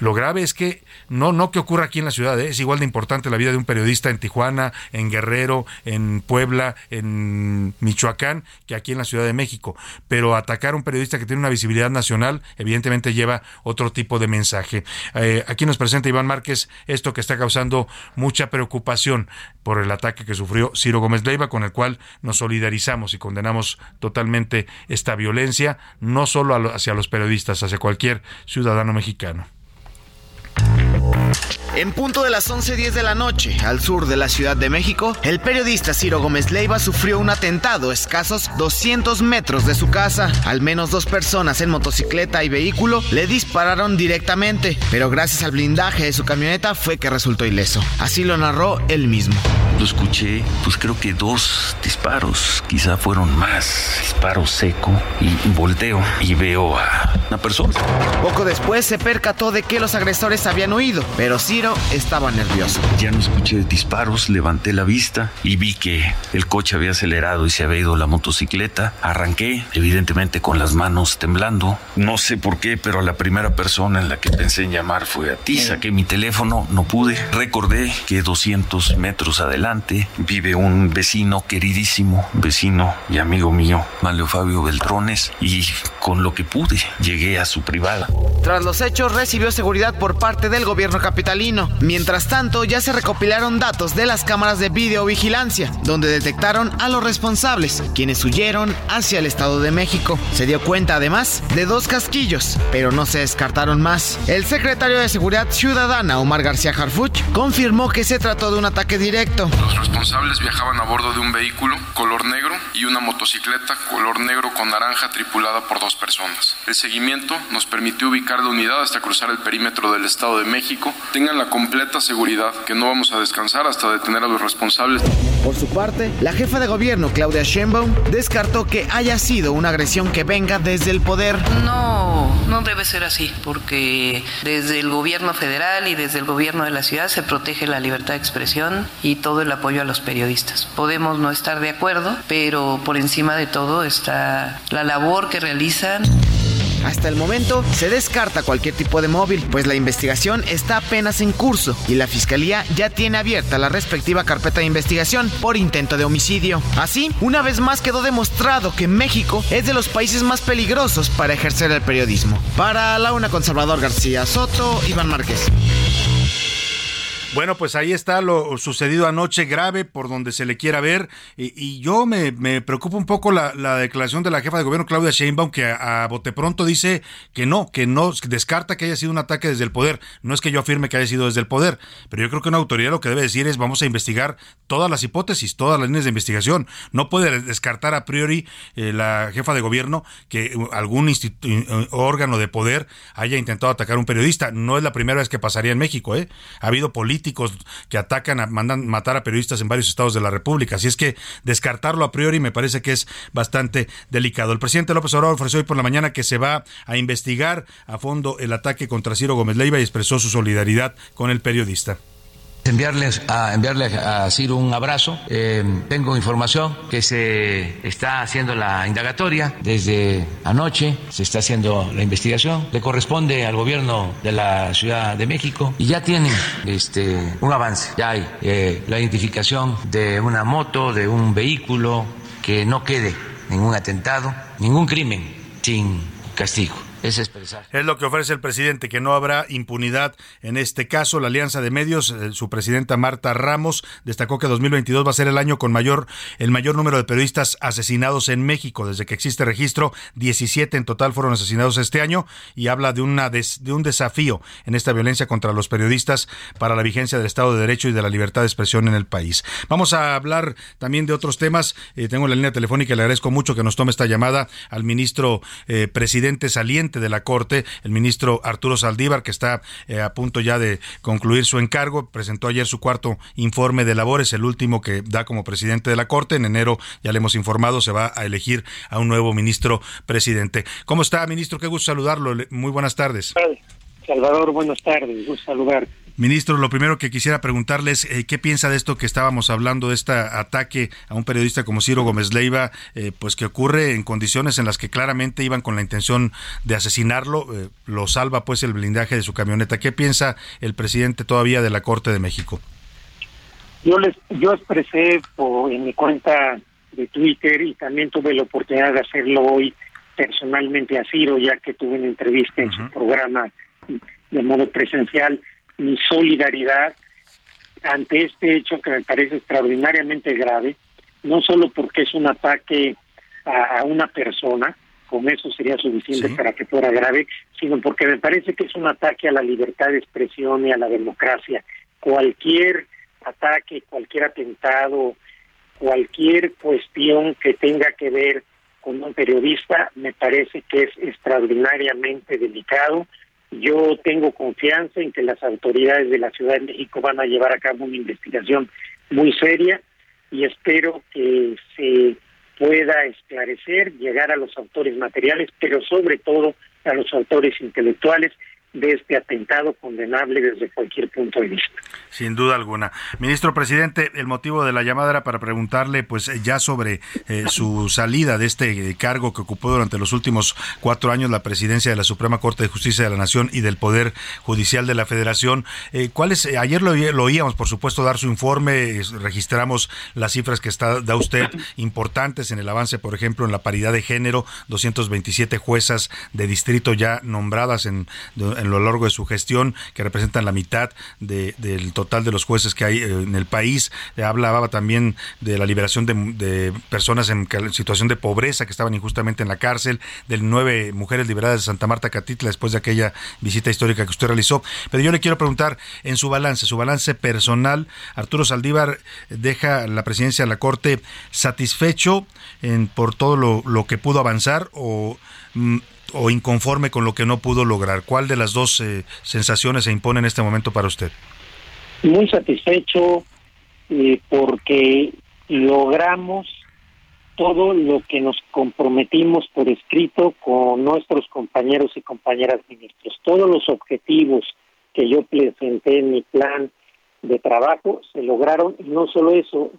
lo grave es que no, no que ocurra aquí en la ciudad, ¿eh? es igual de importante la vida de un periodista en Tijuana, en Guerrero, en Puebla, en Michoacán, que aquí en la Ciudad de México. Pero atacar a un periodista que tiene una visibilidad nacional, evidentemente lleva otro tipo de mensaje. Eh, aquí nos presenta Iván Márquez esto que está causando mucha preocupación por el ataque que sufrió Ciro Gómez Leiva, con el cual nos solidarizamos y condenamos totalmente esta violencia, no solo hacia los periodistas, hacia cualquier ciudadano mexicano. Thank you. En punto de las 11.10 de la noche, al sur de la Ciudad de México, el periodista Ciro Gómez Leiva sufrió un atentado a escasos 200 metros de su casa. Al menos dos personas en motocicleta y vehículo le dispararon directamente, pero gracias al blindaje de su camioneta fue que resultó ileso. Así lo narró él mismo. Lo escuché, pues creo que dos disparos, quizá fueron más. Disparo seco y volteo y veo a una persona. Poco después se percató de que los agresores habían huido, pero Ciro estaba nervioso. Ya no escuché disparos, levanté la vista y vi que el coche había acelerado y se había ido la motocicleta. Arranqué, evidentemente con las manos temblando. No sé por qué, pero la primera persona en la que pensé en llamar fue a ti. Saqué mi teléfono, no pude. Recordé que 200 metros adelante vive un vecino queridísimo, vecino y amigo mío, Manlio Fabio Beltrones, y con lo que pude llegué a su privada. Tras los hechos recibió seguridad por parte del gobierno capitalino. Mientras tanto, ya se recopilaron datos de las cámaras de videovigilancia, donde detectaron a los responsables, quienes huyeron hacia el Estado de México. Se dio cuenta además de dos casquillos, pero no se descartaron más. El secretario de Seguridad Ciudadana, Omar García Harfuch, confirmó que se trató de un ataque directo. Los responsables viajaban a bordo de un vehículo color negro y una motocicleta color negro con naranja tripulada por dos personas. El seguimiento nos permitió ubicar la unidad hasta cruzar el perímetro del Estado de México. Tengan la completa seguridad que no vamos a descansar hasta detener a los responsables. Por su parte, la jefa de gobierno, Claudia Sheinbaum, descartó que haya sido una agresión que venga desde el poder. No, no debe ser así, porque desde el gobierno federal y desde el gobierno de la ciudad se protege la libertad de expresión y todo el apoyo a los periodistas. Podemos no estar de acuerdo, pero por encima de todo está la labor que realizan. Hasta el momento se descarta cualquier tipo de móvil, pues la investigación está apenas en curso y la fiscalía ya tiene abierta la respectiva carpeta de investigación por intento de homicidio. Así, una vez más quedó demostrado que México es de los países más peligrosos para ejercer el periodismo. Para la una conservador García Soto, Iván Márquez. Bueno, pues ahí está lo sucedido anoche, grave por donde se le quiera ver. Y, yo me, me, preocupa un poco la, declaración de la jefa de gobierno, Claudia Sheinbaum, que a, bote pronto dice que no, que no, descarta que haya sido un ataque desde el poder. No es que yo afirme que haya sido desde el poder, pero yo creo que una autoridad lo que debe decir es vamos a investigar todas las hipótesis, todas las líneas de investigación. No puede descartar a priori eh, la jefa de gobierno que algún órgano de poder haya intentado atacar a un periodista. No es la primera vez que pasaría en México, ¿eh? Ha habido políticos que atacan, a, mandan matar a periodistas en varios estados de la República. Así es que descartarlo a priori me parece que es bastante delicado. El presidente López Obrador ofreció hoy por la mañana que se va a investigar a fondo el ataque contra Ciro Gómez Leiva y expresó su solidaridad con el periodista. Enviarles a, enviarle a Ciro un abrazo. Eh, tengo información que se está haciendo la indagatoria desde anoche, se está haciendo la investigación. Le corresponde al gobierno de la Ciudad de México y ya tienen este, un avance. Ya hay eh, la identificación de una moto, de un vehículo, que no quede ningún atentado, ningún crimen sin castigo es expresar. Es lo que ofrece el presidente, que no habrá impunidad en este caso. La Alianza de Medios, eh, su presidenta Marta Ramos, destacó que 2022 va a ser el año con mayor el mayor número de periodistas asesinados en México. Desde que existe registro, 17 en total fueron asesinados este año y habla de, una de un desafío en esta violencia contra los periodistas para la vigencia del Estado de Derecho y de la libertad de expresión en el país. Vamos a hablar también de otros temas. Eh, tengo la línea telefónica y le agradezco mucho que nos tome esta llamada al ministro eh, presidente saliente de la Corte, el ministro Arturo Saldívar, que está eh, a punto ya de concluir su encargo, presentó ayer su cuarto informe de labores, el último que da como presidente de la Corte. En enero, ya le hemos informado, se va a elegir a un nuevo ministro presidente. ¿Cómo está, ministro? Qué gusto saludarlo. Muy buenas tardes. Salvador, buenas tardes. Gusto saludar. Ministro, lo primero que quisiera preguntarles, eh, ¿qué piensa de esto que estábamos hablando, de este ataque a un periodista como Ciro Gómez Leiva, eh, pues que ocurre en condiciones en las que claramente iban con la intención de asesinarlo, eh, lo salva pues el blindaje de su camioneta. ¿Qué piensa el presidente todavía de la Corte de México? Yo les, yo expresé en mi cuenta de Twitter y también tuve la oportunidad de hacerlo hoy personalmente a Ciro, ya que tuve una entrevista en su programa de modo presencial mi solidaridad ante este hecho que me parece extraordinariamente grave, no solo porque es un ataque a, una persona, con eso sería suficiente para que fuera grave, sino porque me parece que es un ataque a la libertad de expresión y a la democracia. Cualquier ataque, cualquier atentado, cualquier cuestión que tenga que ver con un periodista, me parece que es extraordinariamente delicado, yo tengo confianza en que las autoridades de la Ciudad de México van a llevar a cabo una investigación muy seria y espero que se pueda esclarecer, llegar a los autores materiales, pero sobre todo a los autores intelectuales de este atentado condenable desde cualquier punto de vista. Sin duda alguna. Ministro presidente, el motivo de la llamada era para preguntarle pues ya sobre eh, su salida de este cargo que ocupó durante los últimos cuatro años la presidencia de la Suprema Corte de Justicia de la Nación y del Poder Judicial de la Federación. Eh, ¿cuáles, ayer lo, oíamos, por supuesto, dar su informe, registramos las cifras que está, da usted importantes en el avance, por ejemplo, en la paridad de género, 227 juezas de distrito ya nombradas en lo largo de su gestión, que representan la mitad del total de los jueces que hay eh, en el país. Hablaba también de la liberación de, personas en situación de pobreza que estaban injustamente en la cárcel, de nueve mujeres liberadas de Santa Marta Catitla después de aquella visita histórica que usted realizó. Pero yo le quiero preguntar en su balance, su balance personal, Arturo Saldívar deja la presidencia de la Corte satisfecho en, por todo lo, lo que pudo avanzar o mm, o inconforme con lo que no pudo lograr? ¿Cuál de las dos eh, sensaciones se impone en este momento para usted? Muy satisfecho eh, porque logramos todo lo que nos comprometimos por escrito con nuestros compañeros y compañeras ministros. Todos los objetivos que yo presenté en mi plan de trabajo se lograron y no solo eso,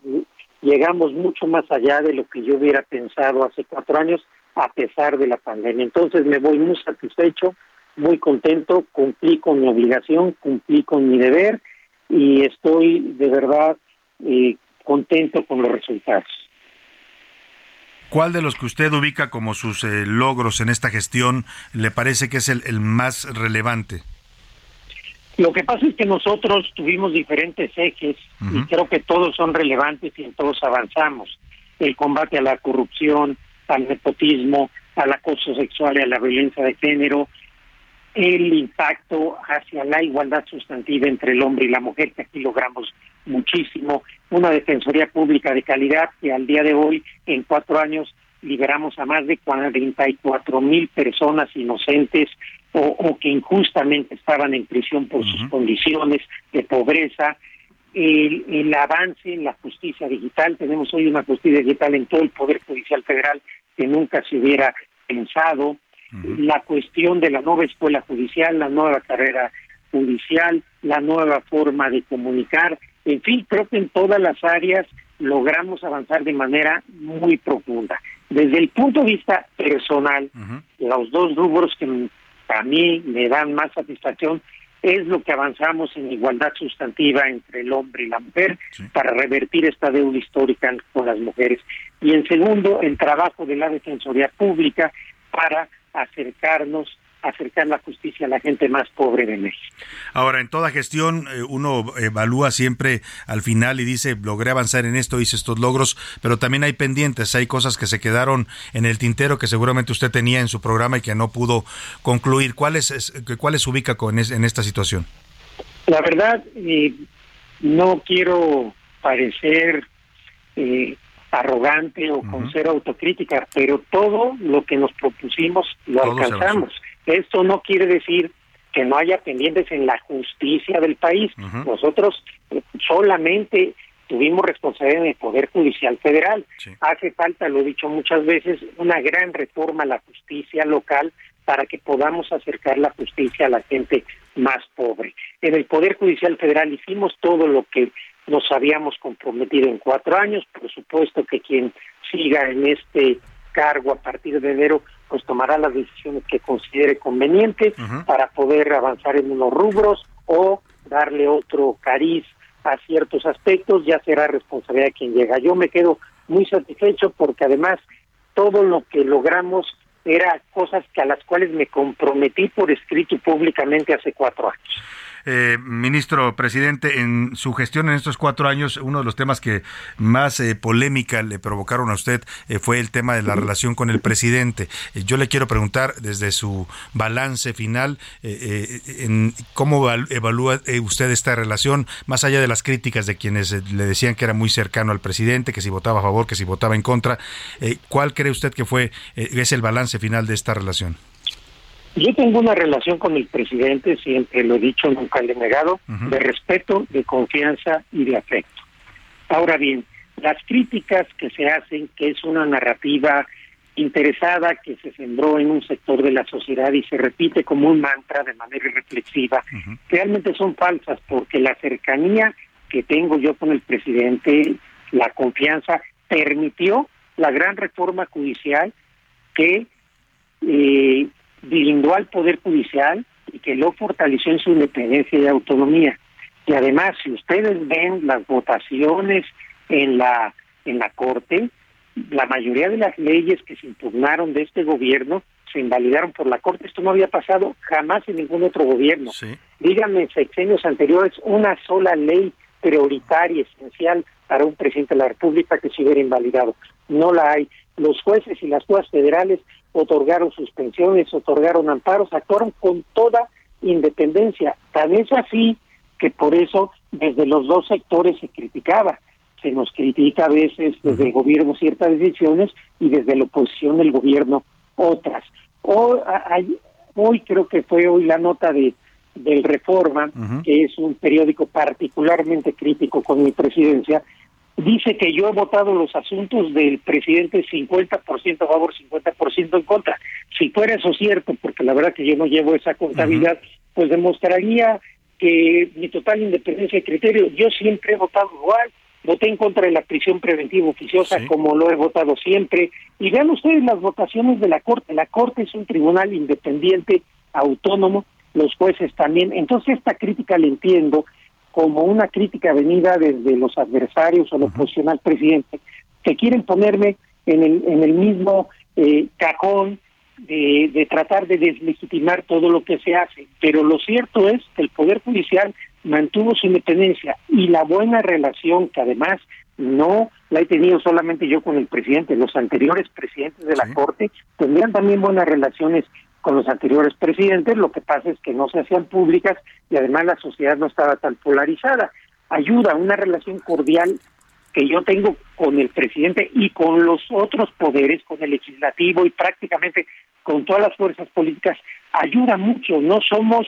llegamos mucho más allá de lo que yo hubiera pensado hace cuatro años a pesar de la pandemia. Entonces me voy muy satisfecho, muy contento, cumplí con mi obligación, cumplí con mi deber y estoy de verdad eh, contento con los resultados. ¿Cuál de los que usted ubica como sus eh, logros en esta gestión le parece que es el, más relevante? Lo que pasa es que nosotros tuvimos diferentes ejes y creo que todos son relevantes y en todos avanzamos. El combate a la corrupción, al nepotismo, al acoso sexual y a la violencia de género, el impacto hacia la igualdad sustantiva entre el hombre y la mujer, que aquí logramos muchísimo, una defensoría pública de calidad que al día de hoy, en cuatro años, liberamos a más de 44 mil personas inocentes o, que injustamente estaban en prisión por sus condiciones de pobreza. El, el, avance en la justicia digital, tenemos hoy una justicia digital en todo el Poder Judicial Federal que nunca se hubiera pensado, la cuestión de la nueva escuela judicial, la nueva carrera judicial, la nueva forma de comunicar, en fin, creo que en todas las áreas logramos avanzar de manera muy profunda. Desde el punto de vista personal, los dos rubros que a mí me dan más satisfacción es lo que avanzamos en igualdad sustantiva entre el hombre y la mujer para revertir esta deuda histórica con las mujeres. Y en segundo, el trabajo de la Defensoría Pública para acercarnos acercar la justicia a la gente más pobre de México. Ahora, en toda gestión eh, uno evalúa siempre al final y dice, logré avanzar en esto, hice estos logros, pero también hay pendientes, hay cosas que se quedaron en el tintero que seguramente usted tenía en su programa y que no pudo concluir. ¿Cuáles cuáles ubica con en esta situación? La verdad, eh, no quiero parecer eh, arrogante o con cero autocrítica, pero todo lo que nos propusimos lo alcanzamos. Esto no quiere decir que no haya pendientes en la justicia del país. Nosotros solamente tuvimos responsabilidad en el Poder Judicial Federal. Hace falta, lo he dicho muchas veces, una gran reforma a la justicia local para que podamos acercar la justicia a la gente más pobre. En el Poder Judicial Federal hicimos todo lo que nos habíamos comprometido en cuatro años. Por supuesto que quien siga en este cargo a partir de enero, pues tomará las decisiones que considere conveniente para poder avanzar en unos rubros o darle otro cariz a ciertos aspectos, ya será responsabilidad de quien llega. Yo me quedo muy satisfecho porque además todo lo que logramos era cosas que a las cuales me comprometí por escrito públicamente hace cuatro años. Eh, ministro presidente, en su gestión en estos cuatro años, uno de los temas que más eh, polémica le provocaron a usted eh, fue el tema de la relación con el presidente. yo le quiero preguntar desde su balance final, en cómo evalúa usted esta relación, más allá de las críticas de quienes le decían que era muy cercano al presidente, que si votaba a favor, que si votaba en contra. ¿Cuál cree usted que fue es el balance final de esta relación? Yo tengo una relación con el presidente, siempre lo he dicho, nunca le he negado, de respeto, de confianza y de afecto. Ahora bien, las críticas que se hacen, que es una narrativa interesada que se sembró en un sector de la sociedad y se repite como un mantra de manera reflexiva, realmente son falsas porque la cercanía que tengo yo con el presidente, la confianza, permitió la gran reforma judicial que eh, blindó al Poder Judicial y que lo fortaleció en su independencia y autonomía. Y además, si ustedes ven las votaciones en la en la Corte, la mayoría de las leyes que se impugnaron de este gobierno se invalidaron por la Corte. Esto no había pasado jamás en ningún otro gobierno. Díganme, en sexenios anteriores, una sola ley prioritaria, esencial para un presidente de la República que se hubiera invalidado. No la hay. Los jueces y las juezas federales otorgaron suspensiones, otorgaron amparos, actuaron con toda independencia. Tan es así que por eso desde los dos sectores se criticaba. Se nos critica a veces desde el gobierno ciertas decisiones y desde la oposición del gobierno otras. Hoy, hoy creo que fue hoy la nota de del Reforma, que es un periódico particularmente crítico con mi presidencia, dice que yo he votado los asuntos del presidente 50% a favor, 50% en contra. Si fuera eso cierto, porque la verdad que yo no llevo esa contabilidad, pues demostraría que mi total independencia de criterio, yo siempre he votado igual voté en contra de la prisión preventiva oficiosa como lo he votado siempre. Y vean ustedes las votaciones de la Corte. La Corte es un tribunal independiente, autónomo, los jueces también. Entonces esta crítica la entiendo como una crítica venida desde los adversarios o la oposición al presidente, que quieren ponerme en el, en el mismo eh, cajón de, de tratar de deslegitimar todo lo que se hace. Pero lo cierto es que el Poder Judicial mantuvo su independencia y la buena relación que además no la he tenido solamente yo con el presidente, los anteriores presidentes de la Corte tendrían también buenas relaciones con los anteriores presidentes, lo que pasa es que no se hacían públicas y además la sociedad no estaba tan polarizada. Ayuda, una relación cordial que yo tengo con el presidente y con los otros poderes, con el legislativo y prácticamente con todas las fuerzas políticas, ayuda mucho. No somos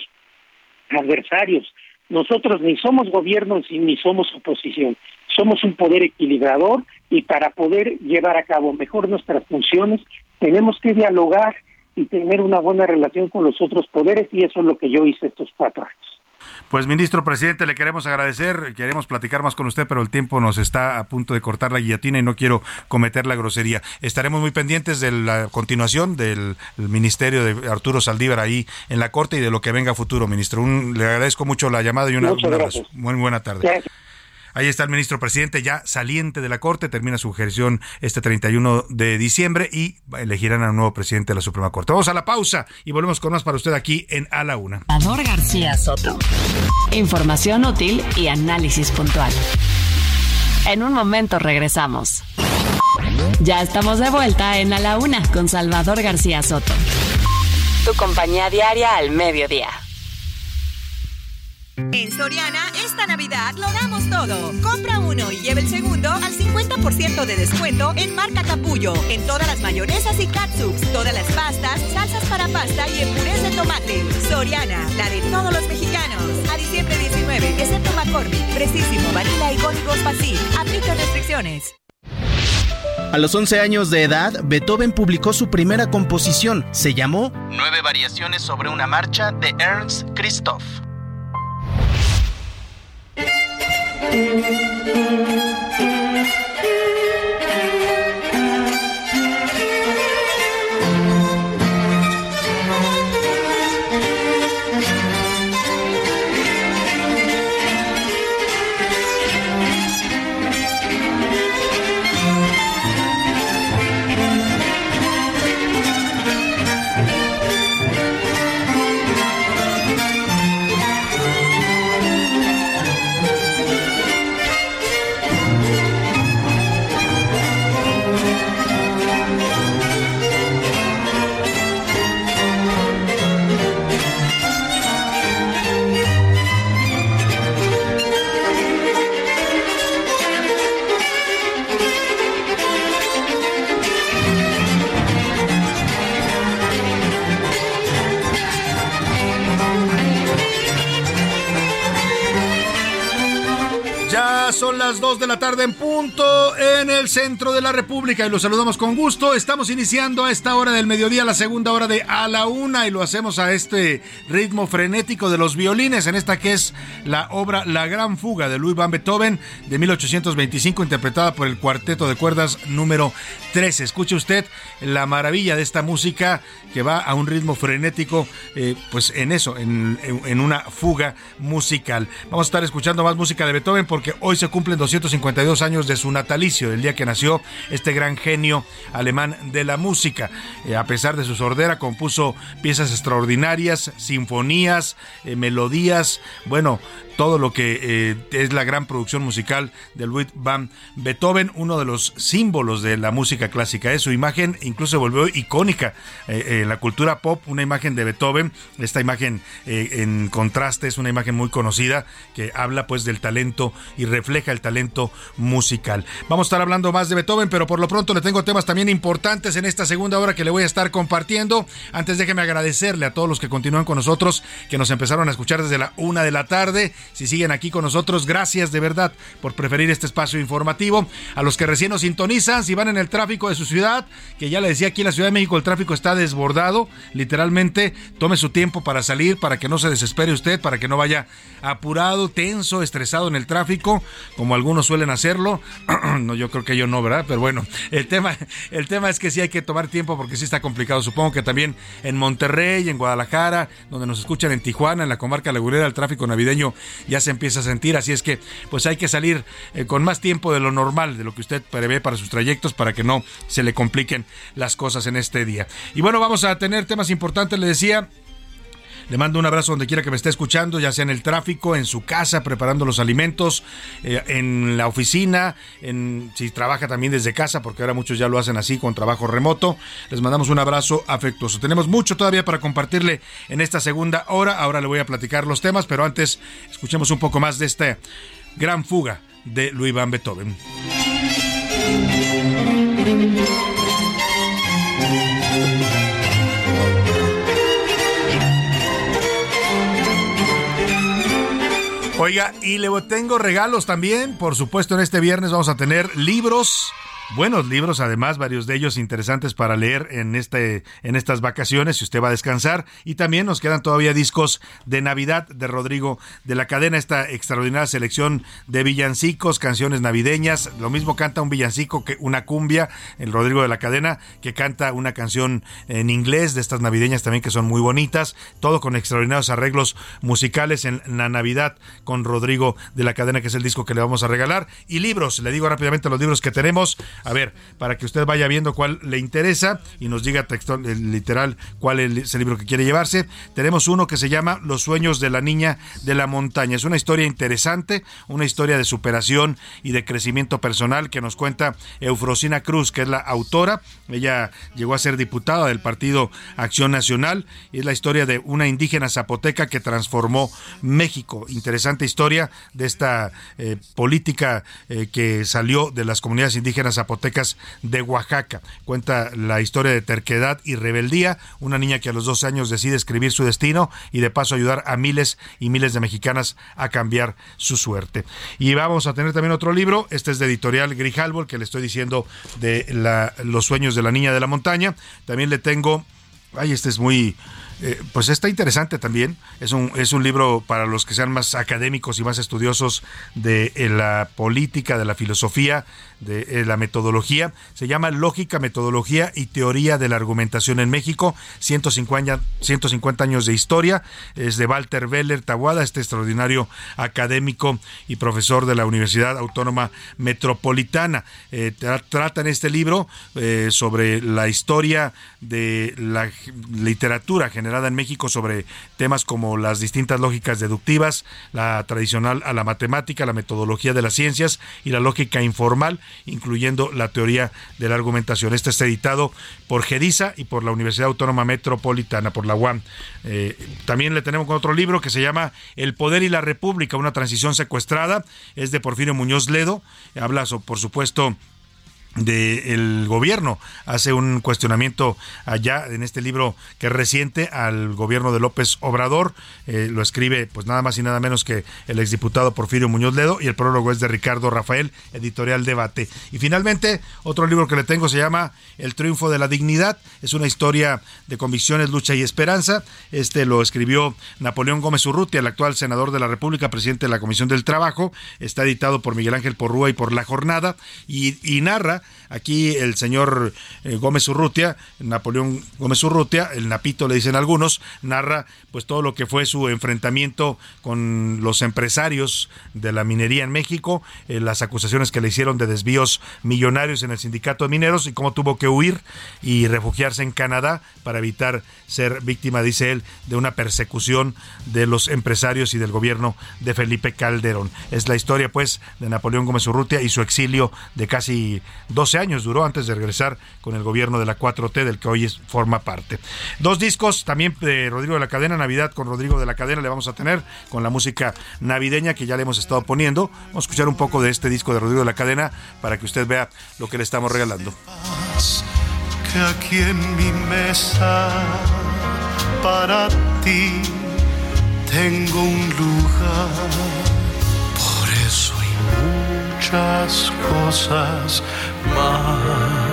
adversarios, nosotros ni somos gobierno ni somos oposición. Somos un poder equilibrador y para poder llevar a cabo mejor nuestras funciones tenemos que dialogar y tener una buena relación con los otros poderes y eso es lo que yo hice estos cuatro años. Pues ministro presidente, le queremos agradecer, queremos platicar más con usted, pero el tiempo nos está a punto de cortar la guillotina y no quiero cometer la grosería. Estaremos muy pendientes de la continuación del ministerio de Arturo Saldívar ahí en la Corte y de lo que venga a futuro, ministro. le agradezco mucho la llamada y una, un abrazo. Muy buena tarde. Ahí está el ministro presidente ya saliente de la Corte, termina su gestión este 31 de diciembre y elegirán a un nuevo presidente de la Suprema Corte. Vamos a la pausa y volvemos con más para usted aquí en A la Una. Ador García Soto. Información útil y análisis puntual. En un momento regresamos. Ya estamos de vuelta en A la Una con Salvador García Soto. Tu compañía diaria al mediodía. En Soriana, esta Navidad lo damos todo. Compra uno y lleve el segundo al 50% de descuento en marca Capullo, en todas las mayonesas y catsups, todas las pastas, salsas para pasta y en purés de tomate. Soriana, la de todos los mexicanos. A diciembre 19, excepto McCormick, Precisísimo, Vanilla y Códigos Fácil. Aplica restricciones. A los 11 años de edad, Beethoven publicó su primera composición. Se llamó Nueve variaciones sobre una marcha de Ernst Christoph. Thank you. Las 2 de la tarde en punto en el centro de la República y los saludamos con gusto. Estamos iniciando a esta hora del mediodía la segunda hora de a la una y lo hacemos a este ritmo frenético de los violines en esta que es la obra La Gran Fuga de Louis van Beethoven de 1825 interpretada por el cuarteto de cuerdas número 13. Escuche usted la maravilla de esta música que va a un ritmo frenético eh, pues en eso, en, en una fuga musical. Vamos a estar escuchando más música de Beethoven porque hoy se cumplen 252 años de su natalicio, del día que nació este gran genio alemán de la música. Eh, a pesar de su sordera, compuso piezas extraordinarias, sinfonías, eh, melodías, bueno, todo lo que eh, es la gran producción musical de Ludwig van Beethoven, uno de los símbolos de la música clásica. Es su imagen incluso se volvió icónica en la cultura pop, una imagen de Beethoven, esta imagen en contraste es una imagen muy conocida que habla pues del talento y refleja el talento musical. Vamos a estar hablando más de Beethoven, pero por lo pronto le tengo temas también importantes en esta segunda hora que le voy a estar compartiendo. Antes déjeme agradecerle a todos los que continúan con nosotros, que nos empezaron a escuchar desde la una de la tarde. Si siguen aquí con nosotros, gracias de verdad por preferir este espacio informativo. A los que recién nos sintonizan, si van en el tráfico de su ciudad, que ya le decía aquí en la Ciudad de México el tráfico está desbordado, literalmente tome su tiempo para salir, para que no se desespere usted, para que no vaya apurado, tenso, estresado en el tráfico, como algunos suelen hacerlo. no, yo creo que yo no, ¿verdad? Pero bueno, el tema, el tema es que sí hay que tomar tiempo porque sí está complicado. Supongo que también en Monterrey, en Guadalajara, donde nos escuchan en Tijuana, en la comarca lagurera, el tráfico navideño ya se empieza a sentir. Así es que, pues hay que salir eh, con más tiempo de lo normal, de lo que usted prevé para sus trayectos, para que no se le compliquen las cosas en este día. Y bueno, vamos a tener temas importantes, le decía. Le mando un abrazo donde quiera que me esté escuchando, ya sea en el tráfico, en su casa, preparando los alimentos, eh, en la oficina, en si trabaja también desde casa, porque ahora muchos ya lo hacen así con trabajo remoto. Les mandamos un abrazo afectuoso. Tenemos mucho todavía para compartirle en esta segunda hora. Ahora le voy a platicar los temas, pero antes escuchemos un poco más de esta gran fuga de Louis Van Beethoven. Oiga, y le tengo regalos también. Por supuesto, en este viernes vamos a tener libros buenos libros, además, varios de ellos interesantes para leer en, este, en estas vacaciones, si usted va a descansar. Y también nos quedan todavía discos de Navidad de Rodrigo de la cadena, esta extraordinaria selección de villancicos, canciones navideñas. Lo mismo canta un villancico que una cumbia, el Rodrigo de la cadena, que canta una canción en inglés de estas navideñas también que son muy bonitas. Todo con extraordinarios arreglos musicales en la Navidad con Rodrigo de la cadena, que es el disco que le vamos a regalar. Y libros, le digo rápidamente los libros que tenemos. A ver, para que usted vaya viendo cuál le interesa y nos diga textual, literal cuál es el libro que quiere llevarse. Tenemos uno que se llama Los sueños de la niña de la montaña. Es una historia interesante, una historia de superación y de crecimiento personal que nos cuenta Eufrosina Cruz, que es la autora. Ella llegó a ser diputada del Partido Acción Nacional y es la historia de una indígena zapoteca que transformó México. Interesante historia de esta eh, política eh, que salió de las comunidades indígenas zapoteca de Oaxaca. Cuenta la historia de terquedad y rebeldía, una niña que a los 12 años decide escribir su destino y de paso ayudar a miles y miles de mexicanas a cambiar su suerte. Y vamos a tener también otro libro, este es de editorial Grijalvo, que le estoy diciendo de la, los sueños de la niña de la montaña. También le tengo, ay, este es muy eh, pues está interesante también. Es un, es un libro para los que sean más académicos y más estudiosos de eh, la política, de la filosofía, de eh, la metodología. Se llama Lógica, Metodología y Teoría de la Argumentación en México. 150, 150 años de historia. Es de Walter Weller Tabuada, este extraordinario académico y profesor de la Universidad Autónoma Metropolitana. trata en este libro sobre la historia de la literatura generada en México sobre temas como las distintas lógicas deductivas, la tradicional a la matemática, la metodología de las ciencias y la lógica informal, incluyendo la teoría de la argumentación. Este está editado por GEDISA y por la Universidad Autónoma Metropolitana, por la UAM. Eh, también le tenemos otro libro que se llama El Poder y la República, una transición secuestrada. Es de Porfirio Muñoz Ledo. Habla, por supuesto, del gobierno. Hace un cuestionamiento allá en este libro que es reciente al gobierno de López Obrador. Eh, lo escribe pues nada más y nada menos que el exdiputado Porfirio Muñoz Ledo y el prólogo es de Ricardo Rafael, editorial Debate. Y finalmente, otro libro que le tengo se llama El triunfo de la dignidad. Es una historia de convicciones, lucha y esperanza. Este lo escribió Napoleón Gómez Urrutia, el actual senador de la República, presidente de la Comisión del Trabajo. Está editado por Miguel Ángel Porrúa y por La Jornada y narra Aquí el señor eh, Gómez Urrutia, Napoleón Gómez Urrutia, el Napito le dicen algunos, narra pues todo lo que fue su enfrentamiento con los empresarios de la minería en México, eh, las acusaciones que le hicieron de desvíos millonarios en el sindicato de mineros y cómo tuvo que huir y refugiarse en Canadá para evitar ser víctima, dice él, de una persecución de los empresarios y del gobierno de Felipe Calderón. Es la historia pues de Napoleón Gómez Urrutia y su exilio de casi 12 años duró antes de regresar con el gobierno de la 4T del que hoy forma parte. Dos discos también de Rodrigo de la Cadena, Navidad con Rodrigo de la Cadena le vamos a tener con la música navideña que ya le hemos estado poniendo. Vamos a escuchar un poco de este disco de Rodrigo de la Cadena para que usted vea lo que le estamos regalando. Que aquí en mi mesa para ti tengo un lugar, muchas cosas más.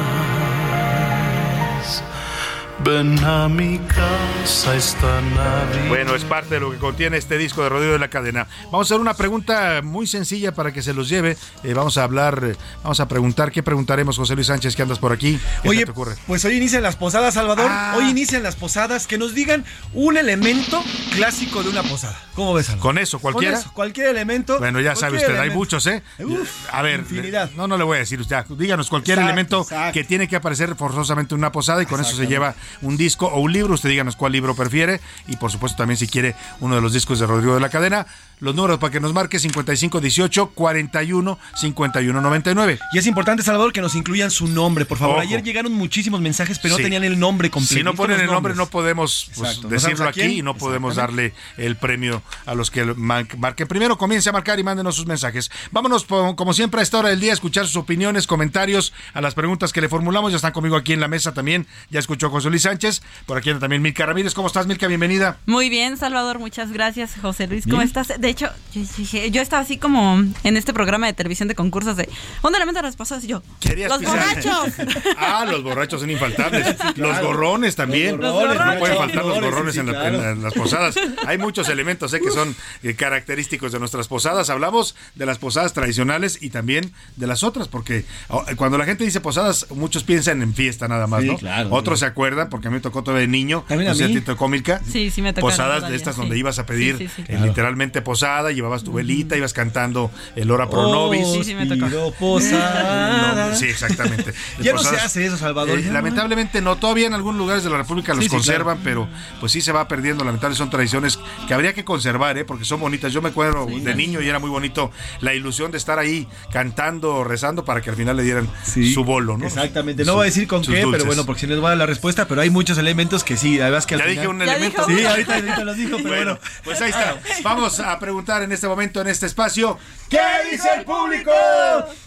Ven a mi casa esta Navidad. Bueno, es parte de lo que contiene este disco de Rodrigo de la Cadena. Vamos a hacer una pregunta muy sencilla para que se los lleve. Eh, vamos a hablar, eh, vamos a preguntar, ¿qué preguntaremos, José Luis Sánchez, que andas por aquí? ¿Qué Oye, te ocurre? pues hoy inician las posadas, Salvador. Ah. Hoy inician las posadas. Que nos digan un elemento clásico de una posada. ¿Cómo ves, Salvador? ¿Con eso, cualquiera? Con eso, cualquier elemento. Bueno, ya sabe usted, hay elemento. muchos, ¿eh? Uf, a ver, infinidad. no, no le voy a decir usted. Díganos cualquier Exacto, elemento exacto. que tiene que aparecer forzosamente en una posada y con eso se lleva un disco o un libro. Usted díganos cuál libro prefiere y por supuesto también si quiere uno de los discos de Rodrigo de la Cadena. Los números para que nos marque 5518 41 51 99. Y es importante, Salvador, que nos incluyan su nombre, por favor. Ojo. Ayer llegaron muchísimos mensajes, pero Sí. no tenían el nombre completo. Si no ponen el nombre, no podemos pues, Exacto. ¿No decirlo aquí y no podemos darle el premio a los que mar- marquen. Primero comience a marcar y mándenos sus mensajes. Vámonos, como siempre, a esta hora del día, a escuchar sus opiniones, comentarios a las preguntas que le formulamos. Ya están conmigo aquí en la mesa también. Ya escuchó José Luis Sánchez. Por aquí anda también Milka Ramírez. ¿Cómo estás, Milka? Bienvenida. Muy bien, Salvador, muchas gracias. José Luis, ¿cómo Bien. estás? De hecho, yo, dije- yo estaba así como en este programa de televisión de concursos de un elemento de las pasadas y yo. Querías ¡Los pisar. borrachos! Ah, los borrachos son infaltables. Los gorrones también. Los gorrones, no pueden faltar los gorrones, sí, en, la- claro. en la- en las posadas. Hay muchos elementos eh, que son eh, característicos de nuestras posadas. Hablamos de las posadas tradicionales y también de las otras, porque oh, cuando la gente dice posadas, muchos piensan en fiesta nada más, Sí, ¿no? claro. Otros se acuerdan, porque a mí me tocó todavía de niño. No sé, mí. ti te tocó, Milka? Sí, sí me tocaron Posadas de estas sí. donde ibas a pedir Sí, sí, sí. eh, literalmente posada, llevabas tu velita, ibas cantando el hora pro Oh, nobis. Sí, sí me tocó. posada. No, sí, exactamente. Ya no se hace eso, Salvador. eh, lamentablemente no, todavía en algunos lugares de la República los Sí, sí, conservan, claro. pero pues sí se va perdiendo. Lamentablemente son tradiciones que habría que conservar, ¿eh? porque son bonitas. Yo me acuerdo de niño y era muy bonito la ilusión de estar ahí cantando, rezando para que al final le dieran su bolo, ¿no? Exactamente. No Su- voy a decir con qué, dulces. pero bueno, porque si les voy a dar la respuesta, pero hay muchos elementos que sí, además que al Ya final- dije un elemento. Sí, ahorita, ahorita los dijo, pero bueno. Pues ahí está. Vamos a preguntar en este momento, en este espacio, ¿qué dice el público?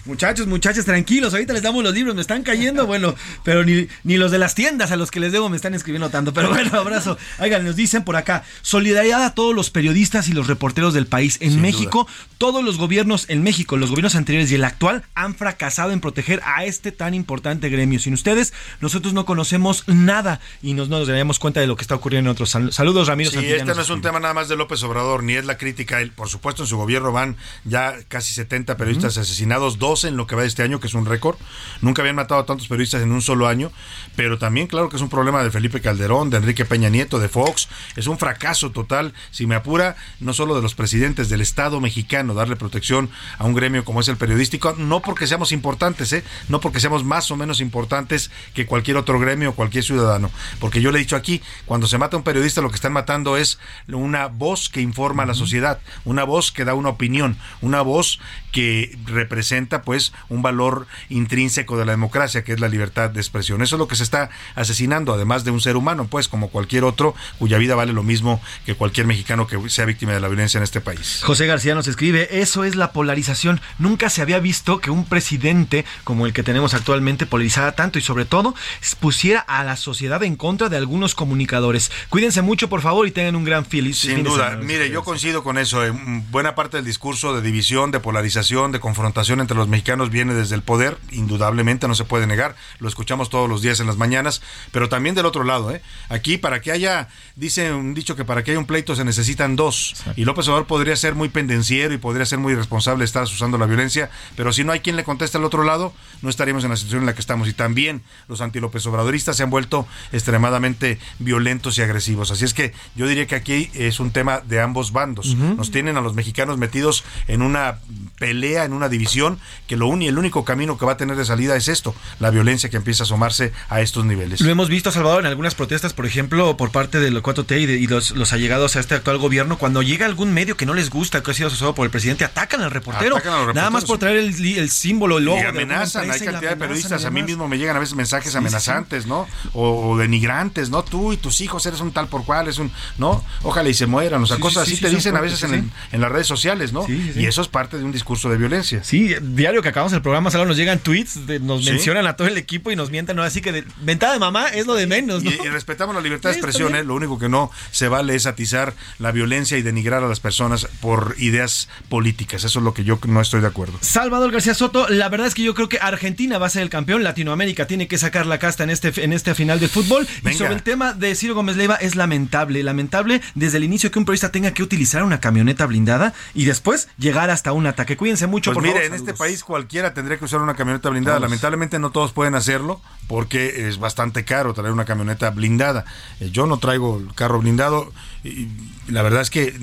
Muchachos, muchachos, tranquilos, ahorita les damos los libros, me están cayendo, bueno, pero ni, ni los de las tiendas a los que les debo me están escribiendo tanto, pero bueno, abrazo. Oigan, nos dicen por acá, solidaridad a todos los periodistas y los reporteros del país. En Sin México, todos los gobiernos, en México, los gobiernos anteriores y el actual han fracasado en proteger a este tan importante gremio. Sin ustedes, nosotros no conocemos nada y nos, no nos daríamos cuenta de lo que está ocurriendo en otros. Sal- Saludos, Ramiro Sí, Santillana. este no es un tema nada más de López Obrador, ni es la crítica. Por supuesto, en su gobierno van ya casi 70 periodistas asesinados, 12 en lo que va de este año, que es un récord. Nunca habían matado a tantos periodistas en un solo año. Pero también, claro que es un problema de Felipe Calderón, de Enrique Peña Nieto, de Fox. Es un fracaso total, si me apura, no solo de los presidentes del Estado mexicano, darle protección a un gremio como es el periodístico, no porque seamos importantes, ¿eh? no porque seamos más o menos importantes que cualquier otro gremio o cualquier ciudadano. Porque yo le he dicho aquí, cuando se mata a un periodista, lo que están matando es una voz que informa a la sociedad, una voz que da una opinión, una voz que representa pues un valor intrínseco de la democracia, que es la libertad de expresión. Eso es lo que se está asesinando, además de un ser humano, pues como cualquier otro, cuya vida vale lo mismo que cualquier mexicano que sea víctima de la violencia en este país. José García nos escribe, eso es la polarización. Nunca se había visto que un presidente como el que tenemos actualmente polarizara tanto y sobre todo pusiera a la sociedad en contra de algunos comunicadores. Cuídense mucho, por favor, y tengan un gran feliz Sin duda, mire, yo coincido con eso. Eh, mm, Buena parte del discurso de división, de polarización, de confrontación entre los mexicanos viene desde el poder, indudablemente, no se puede negar. Lo escuchamos todos los días en las mañanas, pero también del otro lado. ¿eh? Aquí, para que haya, dice un dicho que para que haya un pleito se necesitan dos. Y López Obrador podría ser muy pendenciero y podría ser muy irresponsable estar usando la violencia, pero si no hay quien le conteste al otro lado, no estaríamos en la situación en la que estamos. Y también los anti-López Obradoristas se han vuelto extremadamente violentos y agresivos. Así es que yo diría que aquí es un tema de ambos bandos. Nos tienen a los mexicanos metidos en una pelea, en una división, que lo uni- el único camino que va a tener de salida es esto, la violencia que empieza a asomarse a estos niveles. Lo hemos visto, Salvador, en algunas protestas, por ejemplo, por parte de los 4T y, de- y los, los allegados a este actual gobierno, cuando llega algún medio que no les gusta, que ha sido asociado por el presidente, atacan al reportero. Atacan los Nada más por traer el, símbolo, el logo. y amenazan, hay cantidad de periodistas, a mí mismo me llegan a veces mensajes Sí, sí, amenazantes, ¿no? O, o denigrantes, ¿no? Tú y tus hijos eres un tal por cual, es un, ¿no? Ojalá y se mueran, o sea, Sí, cosas sí, así sí, te dicen a veces en, en las redes sociales, ¿no? Y eso es parte de un discurso de violencia. Sí, diario que acabamos el programa, Salvador, nos llegan tweets, de- nos Sí. mencionan a todo el equipo y nos mientan, ¿no? Así que de, ventada de mamá es lo de menos, ¿no? Y, y respetamos la libertad de expresión. ¿eh? lo único que no se vale es atizar la violencia y denigrar a las personas por ideas políticas. Eso es lo que yo no estoy de acuerdo. Salvador García Soto, la verdad es que yo creo que Argentina va a ser el campeón, Latinoamérica tiene que sacar la casta en este en esta final de fútbol. Y sobre el tema de Ciro Gómez Leiva es lamentable, lamentable desde el inicio que un periodista tenga que utilizar una camioneta blindada y después llegar hasta un ataque. Cuídense mucho, Pues por mire, favor. en este país cualquiera tendría que usar una camioneta blindada. Lamentablemente no todos pueden hacerlo porque es bastante caro traer una camioneta blindada. Eh, Yo no traigo el carro blindado y la verdad es que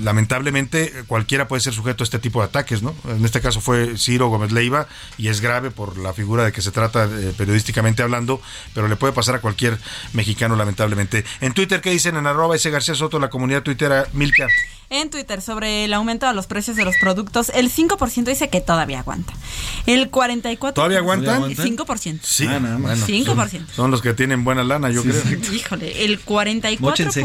lamentablemente cualquiera puede ser sujeto a este tipo de ataques, ¿no? En este caso fue Ciro Gómez Leiva y es grave por la figura de que se trata eh, periodísticamente hablando, pero le puede pasar a cualquier mexicano lamentablemente. En Twitter, ¿qué dicen? En arroba ese García Soto, la comunidad tuitera Milka. En Twitter, sobre el aumento de los precios de los productos, el 5% dice que todavía aguanta. El 44%. ¿Todavía aguantan? 5%. Sí, Ah, bueno, 5%. Son, son los que tienen buena lana, yo creo. Híjole, el 44%, Móchense.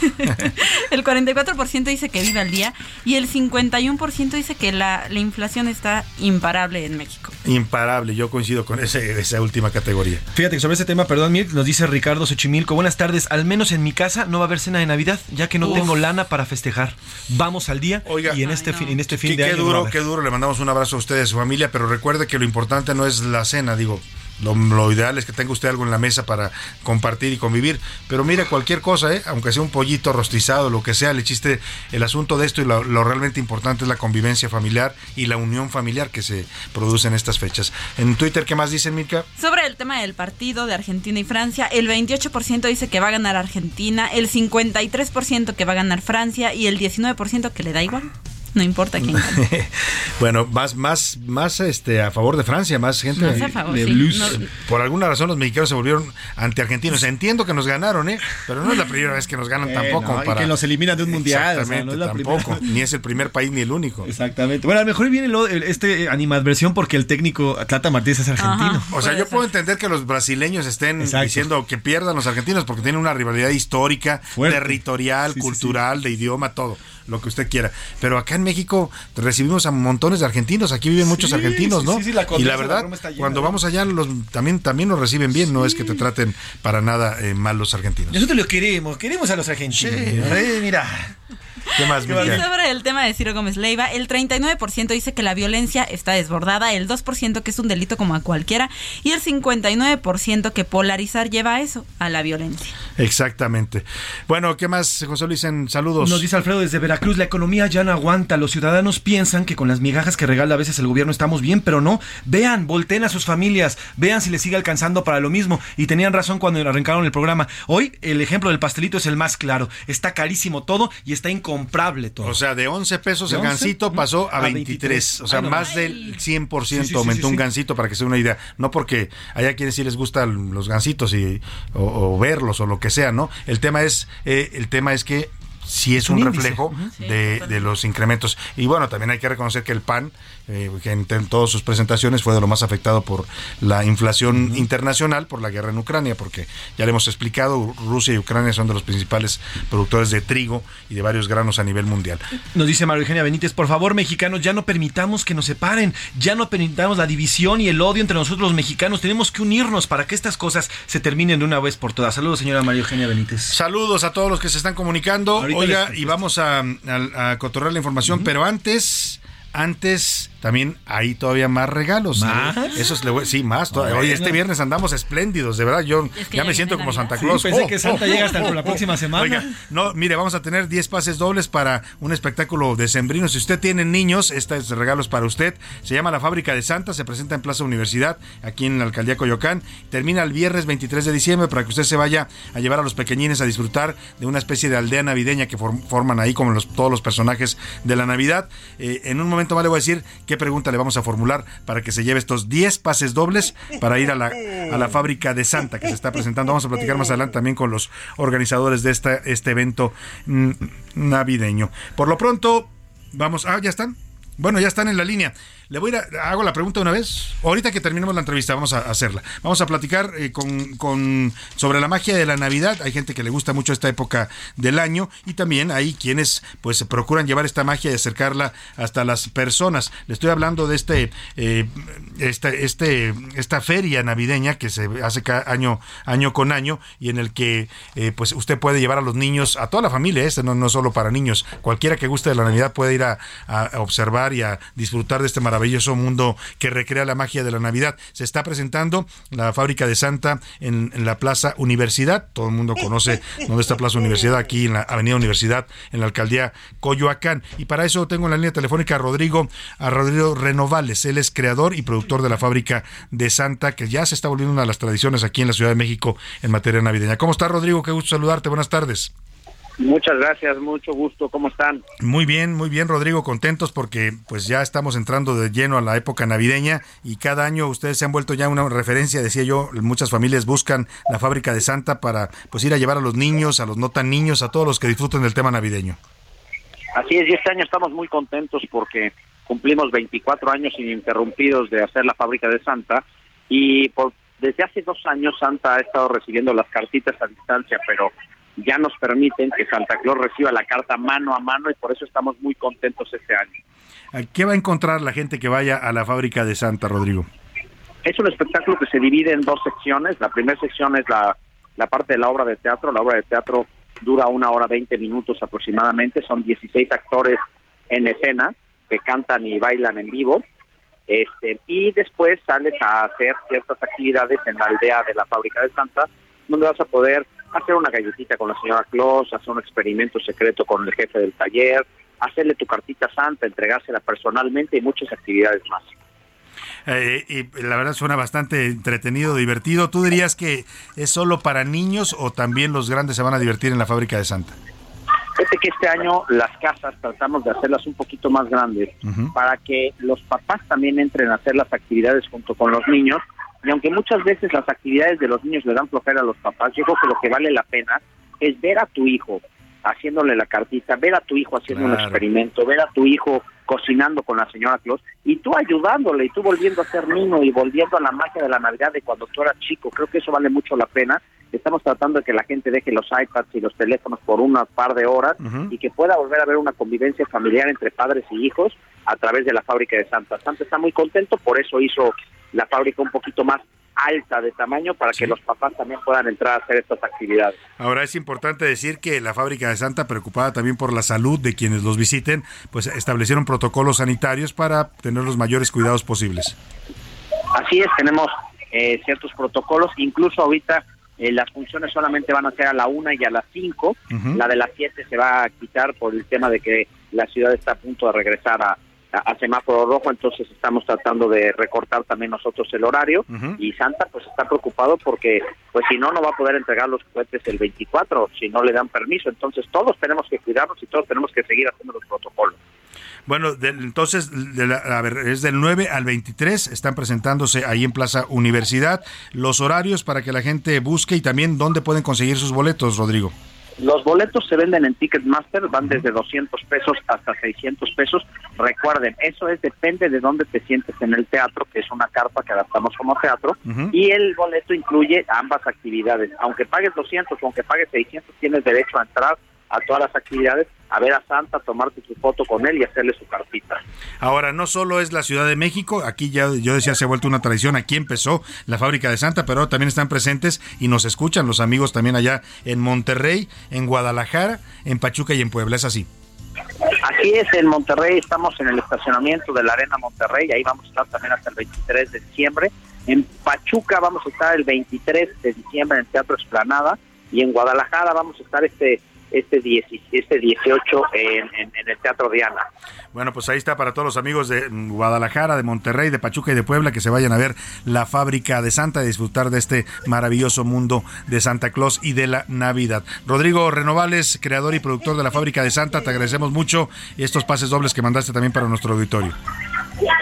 el 44% dice que vive al día y el 51% dice que la, la inflación está imparable en México. Imparable, yo coincido con ese, esa última categoría. Fíjate que sobre ese tema, perdón, Mir, nos dice Ricardo Xochimilco. Buenas tardes. Al menos en mi casa no va a haber cena de Navidad, ya que no Uf. tengo lana para festejar. Vamos al día y en este, fin, en este fin Qué, de qué año. a duro, qué duro. Le mandamos un abrazo a usted y a su familia, pero recuerde que lo importante no es la cena, digo. Lo, lo ideal es que tenga usted algo en la mesa para compartir y convivir. Pero mire, cualquier cosa, ¿eh? aunque sea un pollito rostizado, lo que sea, le chiste el asunto de esto y lo, lo realmente importante es la convivencia familiar y la unión familiar que se produce en estas fechas. En Twitter, ¿qué más dicen, Mirka? Sobre el tema del partido de Argentina y Francia, el 28% dice que va a ganar Argentina, el 53% que va a ganar Francia y el 19% que le da igual. No importa quién gane. bueno, más, más, más este, a favor de Francia, más gente Más a favor, de sí. blues. No- Por alguna razón los mexicanos se volvieron anti-argentinos. Entiendo que nos ganaron, ¿eh? Pero no es la primera vez que nos ganan Eh, tampoco. no, y que los eliminan de un mundial, o sea, Exactamente, no es la tampoco. primera. Ni es el primer país ni el único. Exactamente. Bueno, a lo mejor viene lo- el- este animadversión porque el técnico Tata Martínez es argentino. O sea, yo puedo entender que los brasileños estén diciendo que pierdan los argentinos porque tienen una rivalidad histórica, Fuerte. territorial, Sí, sí, cultural, de idioma, todo, lo que usted quiera. Pero acá en México recibimos a montones de argentinos, aquí viven muchos argentinos, sí, ¿no? sí, sí, la y la verdad, llena, cuando ¿no? vamos allá, los, también, también nos reciben bien, no es que te traten para nada eh, mal los argentinos. Nosotros los queremos, queremos a los argentinos. Eh, mira. ¿Qué más, Y Miguel? sobre el tema de Ciro Gómez Leiva, el 39% dice que la violencia está desbordada, el 2% que es un delito como a cualquiera y el 59% que polarizar lleva a eso, a la violencia. Exactamente. Bueno, ¿qué más, José Luis? En saludos. Nos dice Alfredo desde Veracruz, la economía ya no aguanta. Los ciudadanos piensan que con las migajas que regala a veces el gobierno estamos bien, pero no. Vean, volteen a sus familias, vean si les sigue alcanzando para lo mismo. Y tenían razón cuando arrancaron el programa. Hoy el ejemplo del pastelito es el más claro. Está carísimo todo y está incomprable todo. O sea, de 11 pesos ¿De el 11? gancito pasó a A 23. 23. O sea, Ay, más del 100% Sí, aumentó sí, un gancito, para que se una idea. No porque haya quienes sí les gustan los gancitos y, o, o verlos o lo que sea, ¿no? El tema es, eh, el tema es que sí es un reflejo de, de los incrementos. Y bueno, también hay que reconocer que el pan, eh, que en, en todas sus presentaciones fue de lo más afectado por la inflación internacional, por la guerra en Ucrania, porque ya le hemos explicado, Rusia y Ucrania son de los principales productores de trigo y de varios granos a nivel mundial. Nos dice María Eugenia Benítez, por favor, mexicanos, ya no permitamos que nos separen, ya no permitamos la división y el odio entre nosotros los mexicanos. Tenemos que unirnos para que estas cosas se terminen de una vez por todas. Saludos, señora María Eugenia Benítez. Saludos a todos los que se están comunicando. Ahorita Oiga, y vamos a, a, a cotorrear la información, pero antes, antes también hay todavía más regalos. ¿Más? Eso es, le voy- sí, más. todavía. Bueno. este viernes andamos espléndidos, de verdad. Yo Es que ya ya me siento como. Santa Sí, Claus. pensé que Santa llega hasta la próxima semana. Oiga, no, mire, vamos a tener 10 pases dobles para un espectáculo decembrino. Si usted tiene niños, este es regalo es para usted. Se llama La Fábrica de Santa, se presenta en Plaza Universidad, aquí en la Alcaldía Coyoacán. Termina el viernes 23 de diciembre para que usted se vaya a llevar a los pequeñines a disfrutar de una especie de aldea navideña que form- forman ahí como los, todos los personajes de la Navidad. Eh, en un momento más le voy a decir qué pregunta le vamos a formular para que se lleve estos 10 pases dobles para ir a la, a la Fábrica de Santa que se está presentando. Vamos a platicar más adelante también con los organizadores de esta, este evento mm, navideño. Por lo pronto, vamos. Ah, ya están. Bueno, ya están en la línea. Le voy a hago la pregunta una vez. Ahorita que terminemos la entrevista, vamos a hacerla. Vamos a platicar eh, con, con- sobre la magia de la Navidad. Hay gente que le gusta mucho esta época del año y también hay quienes pues procuran llevar esta magia y acercarla hasta las personas. Le estoy hablando de este, este, este, esta feria navideña que se hace cada año, año con año y en el que eh, pues usted puede llevar a los niños, a toda la familia, este no, no solo para niños, cualquiera que guste de la Navidad puede ir a, a observar y a disfrutar de este maravilloso maravilloso mundo que recrea la magia de la Navidad. Se está presentando la fábrica de Santa en, en la Plaza Universidad. Todo el mundo conoce dónde está Plaza Universidad, aquí en la Avenida Universidad, en la alcaldía Coyoacán. Y para eso tengo en la línea telefónica a Rodrigo, a Rodrigo Renovales. Él es creador y productor de la fábrica de Santa, que ya se está volviendo una de las tradiciones aquí en la Ciudad de México en materia navideña. ¿Cómo está, Rodrigo? Qué gusto saludarte. Buenas tardes. Muchas gracias, mucho gusto. ¿Cómo están? Muy bien, muy bien, Rodrigo, contentos porque pues ya estamos entrando de lleno a la época navideña y cada año ustedes se han vuelto ya una referencia, decía yo, muchas familias buscan la fábrica de Santa para pues ir a llevar a los niños, a los no tan niños, a todos los que disfruten del tema navideño. Así es, y este año estamos muy contentos porque cumplimos 24 años ininterrumpidos de hacer la fábrica de Santa y por, desde hace dos años Santa ha estado recibiendo las cartitas a distancia, pero ya nos permiten que Santa Claus reciba la carta mano a mano y por eso estamos muy contentos este año. ¿Qué va a encontrar la gente que vaya a la fábrica de Santa, Rodrigo? Es un espectáculo que se divide en dos secciones. La primera sección es la, la parte de la obra de teatro. La obra de teatro dura una hora 20 minutos aproximadamente. Son 16 actores en escena que cantan y bailan en vivo. Este, y después sales a hacer ciertas actividades en la aldea de la fábrica de Santa, donde vas a poder hacer una galletita con la señora Claus, hacer un experimento secreto con el jefe del taller, hacerle tu cartita santa, entregársela personalmente y muchas actividades más. Eh, y la verdad suena bastante entretenido, divertido. ¿Tú dirías que es solo para niños o también los grandes se van a divertir en la fábrica de Santa? Fíjate que este año las casas tratamos de hacerlas un poquito más grandes para que los papás también entren a hacer las actividades junto con los niños y aunque muchas veces las actividades de los niños le dan flojera a los papás, yo creo que lo que vale la pena es ver a tu hijo haciéndole la cartita, ver a tu hijo haciendo un experimento, ver a tu hijo cocinando con la señora Claus y tú ayudándole y tú volviendo a ser niño y volviendo a la magia de la Navidad de cuando tú eras chico. Creo que eso vale mucho la pena. Estamos tratando de que la gente deje los iPads y los teléfonos por una par de horas y que pueda volver a haber una convivencia familiar entre padres y hijos a través de la fábrica de Santa. Santa está muy contento, por eso hizo la fábrica un poquito más alta de tamaño para que los papás también puedan entrar a hacer estas actividades. Ahora es importante decir que la fábrica de Santa, preocupada también por la salud de quienes los visiten, pues establecieron protocolos sanitarios para tener los mayores cuidados posibles. Así es, tenemos eh, ciertos protocolos, incluso ahorita eh, las funciones solamente van a ser a la una y a las cinco, la de las siete se va a quitar por el tema de que la ciudad está a punto de regresar a, a, semáforo rojo, entonces estamos tratando de recortar también nosotros el horario y Santa pues está preocupado porque pues si no no va a poder entregar los cohetes el 24 si no le dan permiso, entonces todos tenemos que cuidarnos y todos tenemos que seguir haciendo los protocolos. Bueno, entonces, a ver, es del 9 al 23, están presentándose ahí en Plaza Universidad. Los horarios para que la gente busque y también dónde pueden conseguir sus boletos, Rodrigo. Los boletos se venden en Ticketmaster, van desde 200 pesos hasta 600 pesos. Recuerden, eso es depende de dónde te sientes en el teatro, que es una carpa que adaptamos como teatro, y el boleto incluye ambas actividades. Aunque pagues 200 o aunque pagues 600, tienes derecho a entrar a todas las actividades, a ver a Santa, tomarte su foto con él y hacerle su cartita. Ahora, no solo es la Ciudad de México, aquí ya yo decía se ha vuelto una tradición, aquí empezó la fábrica de Santa, pero también están presentes y nos escuchan los amigos también allá en Monterrey, en Guadalajara, en Pachuca y en Puebla, ¿es así? Así es, en Monterrey estamos en el estacionamiento de la Arena Monterrey, ahí vamos a estar también hasta el 23 de diciembre. En Pachuca vamos a estar el 23 de diciembre en el Teatro Esplanada y en Guadalajara vamos a estar este este, 18 este en, en, el Teatro Diana. Bueno, pues ahí está para todos los amigos de Guadalajara, de Monterrey, de Pachuca y de Puebla que se vayan a ver la fábrica de Santa y disfrutar de este maravilloso mundo de Santa Claus y de la Navidad. Rodrigo Renovales, creador y productor de la fábrica de Santa, te agradecemos mucho estos pases dobles que mandaste también para nuestro auditorio.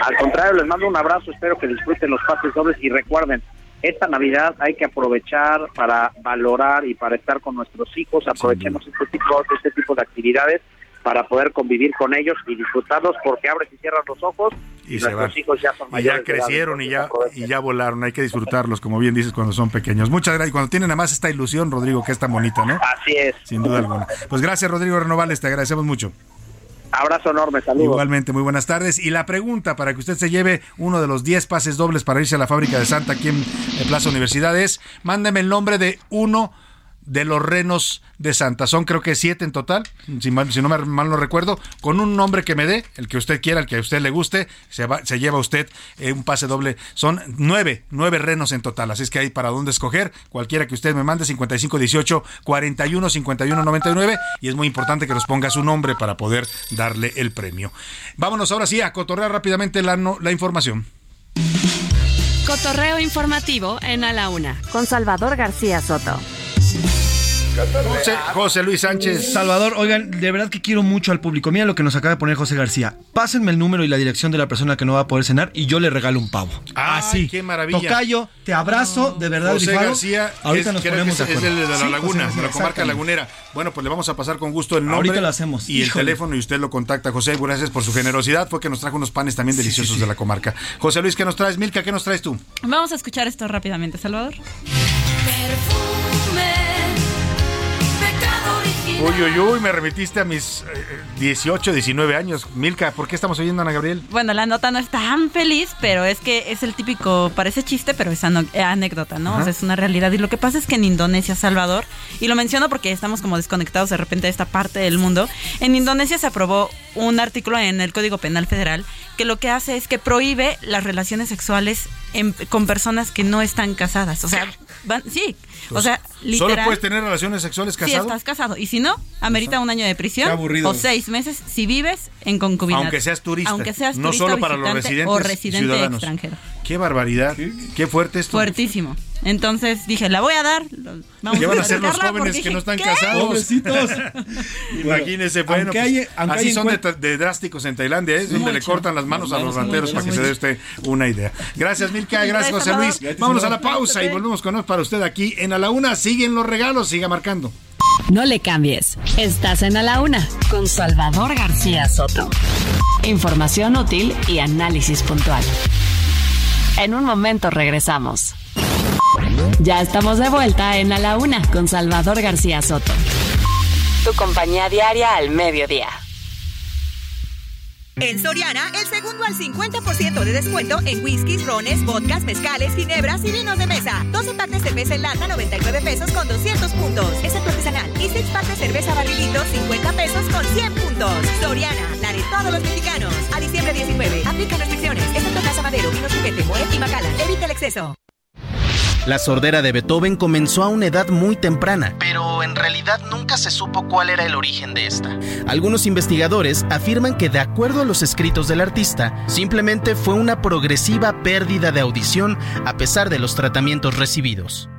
Al contrario, les mando un abrazo, espero que disfruten los pases dobles y recuerden, esta Navidad hay que aprovechar para valorar y para estar con nuestros hijos, aprovechemos este tipo, este tipo de actividades para poder convivir con ellos y disfrutarlos porque abres y cierras los ojos y, nuestros hijos ya son mayores. Y ya crecieron y ya, y ya volaron, hay que disfrutarlos, como bien dices, cuando son pequeños. Muchas gracias. Y cuando tienen además esta ilusión, Rodrigo, que es tan bonita, ¿no? Así es. Sin duda alguna. Pues gracias, Rodrigo Renovales, te agradecemos mucho. Abrazo enorme, saludos. Igualmente, muy buenas tardes. Y la pregunta para que usted se lleve uno de los 10 pases dobles para irse a la fábrica de Santa aquí en Plaza Universidad es, mándeme el nombre de uno de los renos de Santa. Son creo que siete en total, si, mal, si no me, mal no recuerdo, con un nombre que me dé, el que usted quiera, el que a usted le guste, se, va, se lleva usted eh, un pase doble. Son nueve, nueve renos en total, así es que hay para dónde escoger, cualquiera que usted me mande, 5518 41 51 99 y es muy importante que nos ponga su nombre para poder darle el premio. Vámonos ahora sí a cotorrear rápidamente la, no, la información. Cotorreo informativo en A la Una con Salvador García Soto. José, José, Luis Sánchez. Salvador, oigan, de verdad que quiero mucho al público. Mira lo que nos acaba de poner José García. Pásenme el número y la dirección de la persona que no va a poder cenar y yo le regalo un pavo. Así. qué maravilla. Tocayo, te abrazo, de verdad, José. García, Ahorita es, nos ponemos es, de es el de la Sí, laguna, de la comarca lagunera. Bueno, pues le vamos a pasar con gusto el nombre. Ahorita lo hacemos. Y el teléfono y usted lo contacta. José, gracias por su generosidad. Fue que nos trajo unos panes también deliciosos de la comarca. José Luis, ¿qué nos traes? Milka, ¿qué nos traes tú? Vamos a escuchar esto rápidamente, Salvador. Uy, uy, uy, me remitiste a mis eh, 18, 19 años. Milka, ¿por qué estamos oyendo a Ana Gabriel? Bueno, la nota no es tan feliz, pero es que es el típico, parece chiste, pero es eh, anécdota, ¿no? Ajá. O sea, es una realidad. Y lo que pasa es que en Indonesia, Salvador, y lo menciono porque estamos como desconectados de repente de esta parte del mundo, en Indonesia se aprobó un artículo en el Código Penal Federal que lo que hace es que prohíbe las relaciones sexuales en- con personas que no están casadas. O sea, van, sí, o sea, literal. ¿Solo puedes tener relaciones sexuales Si casado? estás casado. Y si no, amerita un año de prisión Qué aburrido. o seis meses si vives en concubinato. Aunque seas turista. Aunque seas no turista solo para los residentes o residente ciudadanos. extranjero. Qué barbaridad. Qué fuerte esto. Fuertísimo. Entonces dije, la voy a dar. Vamos ¿Qué van a hacer los jóvenes que no están ¿qué? casados? Pobrecitos. Imagínese, bueno, aunque pues, hay- aunque así hay son de, drásticos en Tailandia, es donde le cortan las manos a los rateros para que se dé usted una idea. Gracias, Milka, gracias, Gracias, José. Luis. Vámonos a la pausa y volvemos con más para usted aquí en A la Una. Siguen los regalos, siga marcando. No le cambies. Estás en A la Una con Salvador García Soto. Información útil y análisis puntual. En un momento regresamos. Ya estamos de vuelta en A la Una con Salvador García Soto. Tu compañía diaria al mediodía. En Soriana, el segundo al 50% de descuento en whiskies, rones, vodkas, mezcales, ginebras y vinos de mesa. 12 packs de cerveza en lata, 99 pesos con 200 puntos. Excepto artesanal. Y 6 packs de cerveza barrilito, 50 pesos con 100 puntos. Soriana, la de todos los mexicanos. A diciembre 19. Aplica restricciones. Evita el exceso. La sordera de Beethoven comenzó a una edad muy temprana, pero en realidad nunca se supo cuál era el origen de esta. Algunos investigadores afirman que de acuerdo a los escritos del artista, simplemente fue una progresiva pérdida de audición a pesar de los tratamientos recibidos.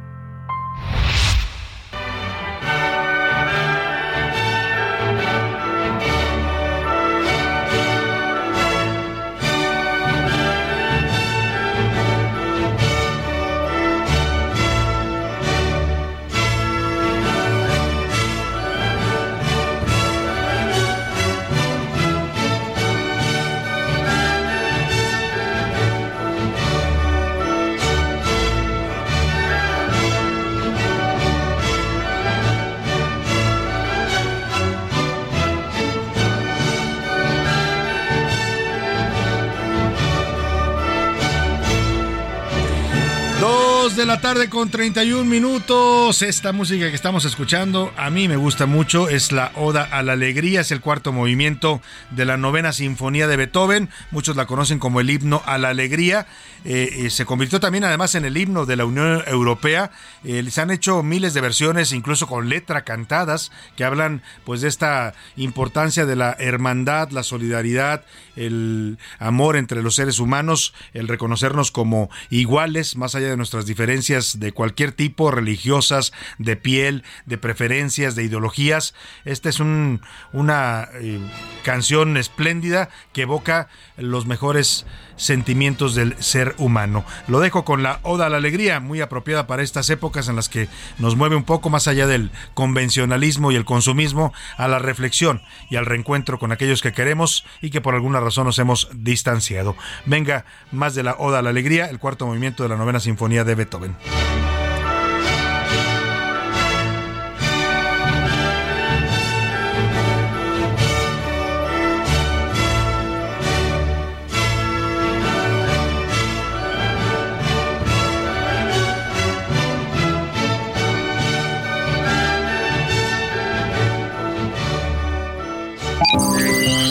Tarde con 31 minutos. Esta música que estamos escuchando a mí me gusta mucho. Es la Oda a la Alegría. Es el cuarto movimiento de la novena sinfonía de Beethoven. Muchos la conocen como el himno a la alegría. Eh, eh, se convirtió también además en el himno de la Unión Europea. Eh, se han hecho miles de versiones, incluso con letra cantadas, que hablan pues de esta importancia de la hermandad, la solidaridad, el amor entre los seres humanos, el reconocernos como iguales, más allá de nuestras diferencias de cualquier tipo, religiosas, de piel, de preferencias, de ideologías. Esta es un- una eh, canción espléndida que evoca los mejores sentimientos del ser humano. Lo dejo con la Oda a la Alegría, muy apropiada para estas épocas en las que nos mueve un poco más allá del convencionalismo y el consumismo, a la reflexión y al reencuentro con aquellos que queremos y que por alguna razón nos hemos distanciado. Venga, más de la Oda a la Alegría, el cuarto movimiento de la novena sinfonía de Beethoven.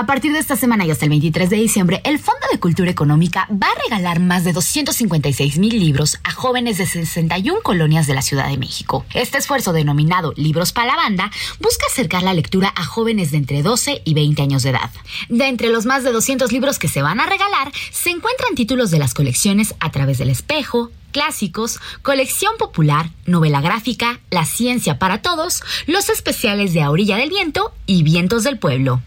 A partir de esta semana y hasta el 23 de diciembre, el Fondo de Cultura Económica va a regalar más de 256 mil libros a jóvenes de 61 colonias de la Ciudad de México. Este esfuerzo denominado Libros para la Banda busca acercar la lectura a jóvenes de entre 12 y 20 años de edad. De entre los más de 200 libros que se van a regalar, se encuentran títulos de las colecciones A través del espejo, clásicos, colección popular, novela gráfica, La ciencia para todos, los especiales de A Orilla del Viento y Vientos del Pueblo.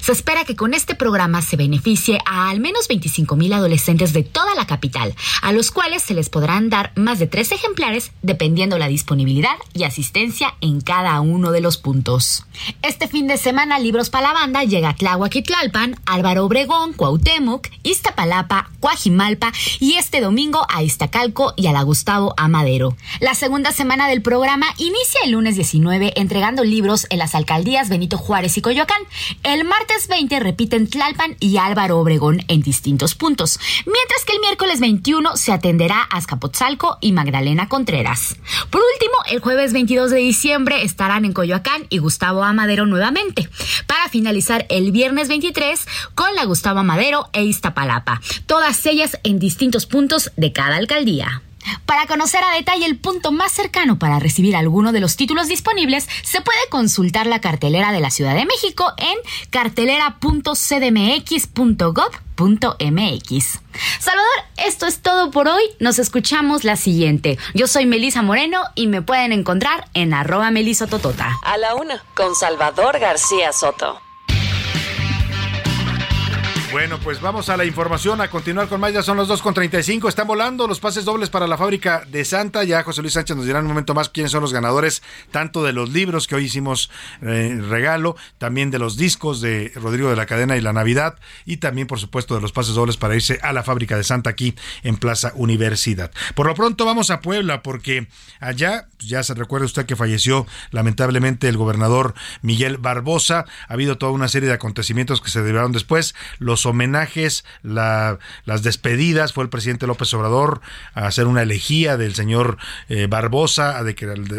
Se espera que con este programa se beneficie a al menos 25 mil adolescentes de toda la capital, a los cuales se les podrán dar más de tres ejemplares dependiendo la disponibilidad y asistencia en cada uno de los puntos. Este fin de semana Libros para la Banda llega a Tláhuac y Tlalpan, Álvaro Obregón, Cuauhtémoc, Iztapalapa, Coajimalpa y este domingo a Iztacalco y a la Gustavo Amadero. La segunda semana del programa inicia el lunes 19 entregando libros en las alcaldías Benito Juárez y Coyoacán. El martes 20 repiten Tlalpan y Álvaro Obregón en distintos puntos, mientras que el miércoles 21 se atenderá a Azcapotzalco y Magdalena Contreras. Por último, el jueves 22 de diciembre estarán en Coyoacán y Gustavo Amadero nuevamente, para finalizar el viernes 23 con la Gustavo Amadero e Iztapalapa, todas ellas en distintos puntos de cada alcaldía. Para conocer a detalle el punto más cercano para recibir alguno de los títulos disponibles, se puede consultar la cartelera de la Ciudad de México en cartelera.cdmx.gov.mx. Salvador, esto es todo por hoy. Nos escuchamos la siguiente. Yo soy Melisa Moreno y me pueden encontrar en arroba melisototota. A la una, con Salvador García Soto. Bueno, pues vamos a la información, a continuar con más. Ya son los 2.35. Están volando los pases dobles para la fábrica de Santa. Ya José Luis Sánchez nos dirá en un momento más quiénes son los ganadores, tanto de los libros que hoy hicimos eh, regalo, también de los discos de Rodrigo de la Cadena y la Navidad, y también, por supuesto, de los pases dobles para irse a la fábrica de Santa aquí en Plaza Universidad. Por lo pronto vamos a Puebla, porque allá, ya se recuerda usted que falleció lamentablemente el gobernador Miguel Barbosa. Ha habido toda una serie de acontecimientos que se derivaron después. Los homenajes, la, las despedidas, fue el presidente López Obrador a hacer una elegía del señor eh, Barbosa, a de,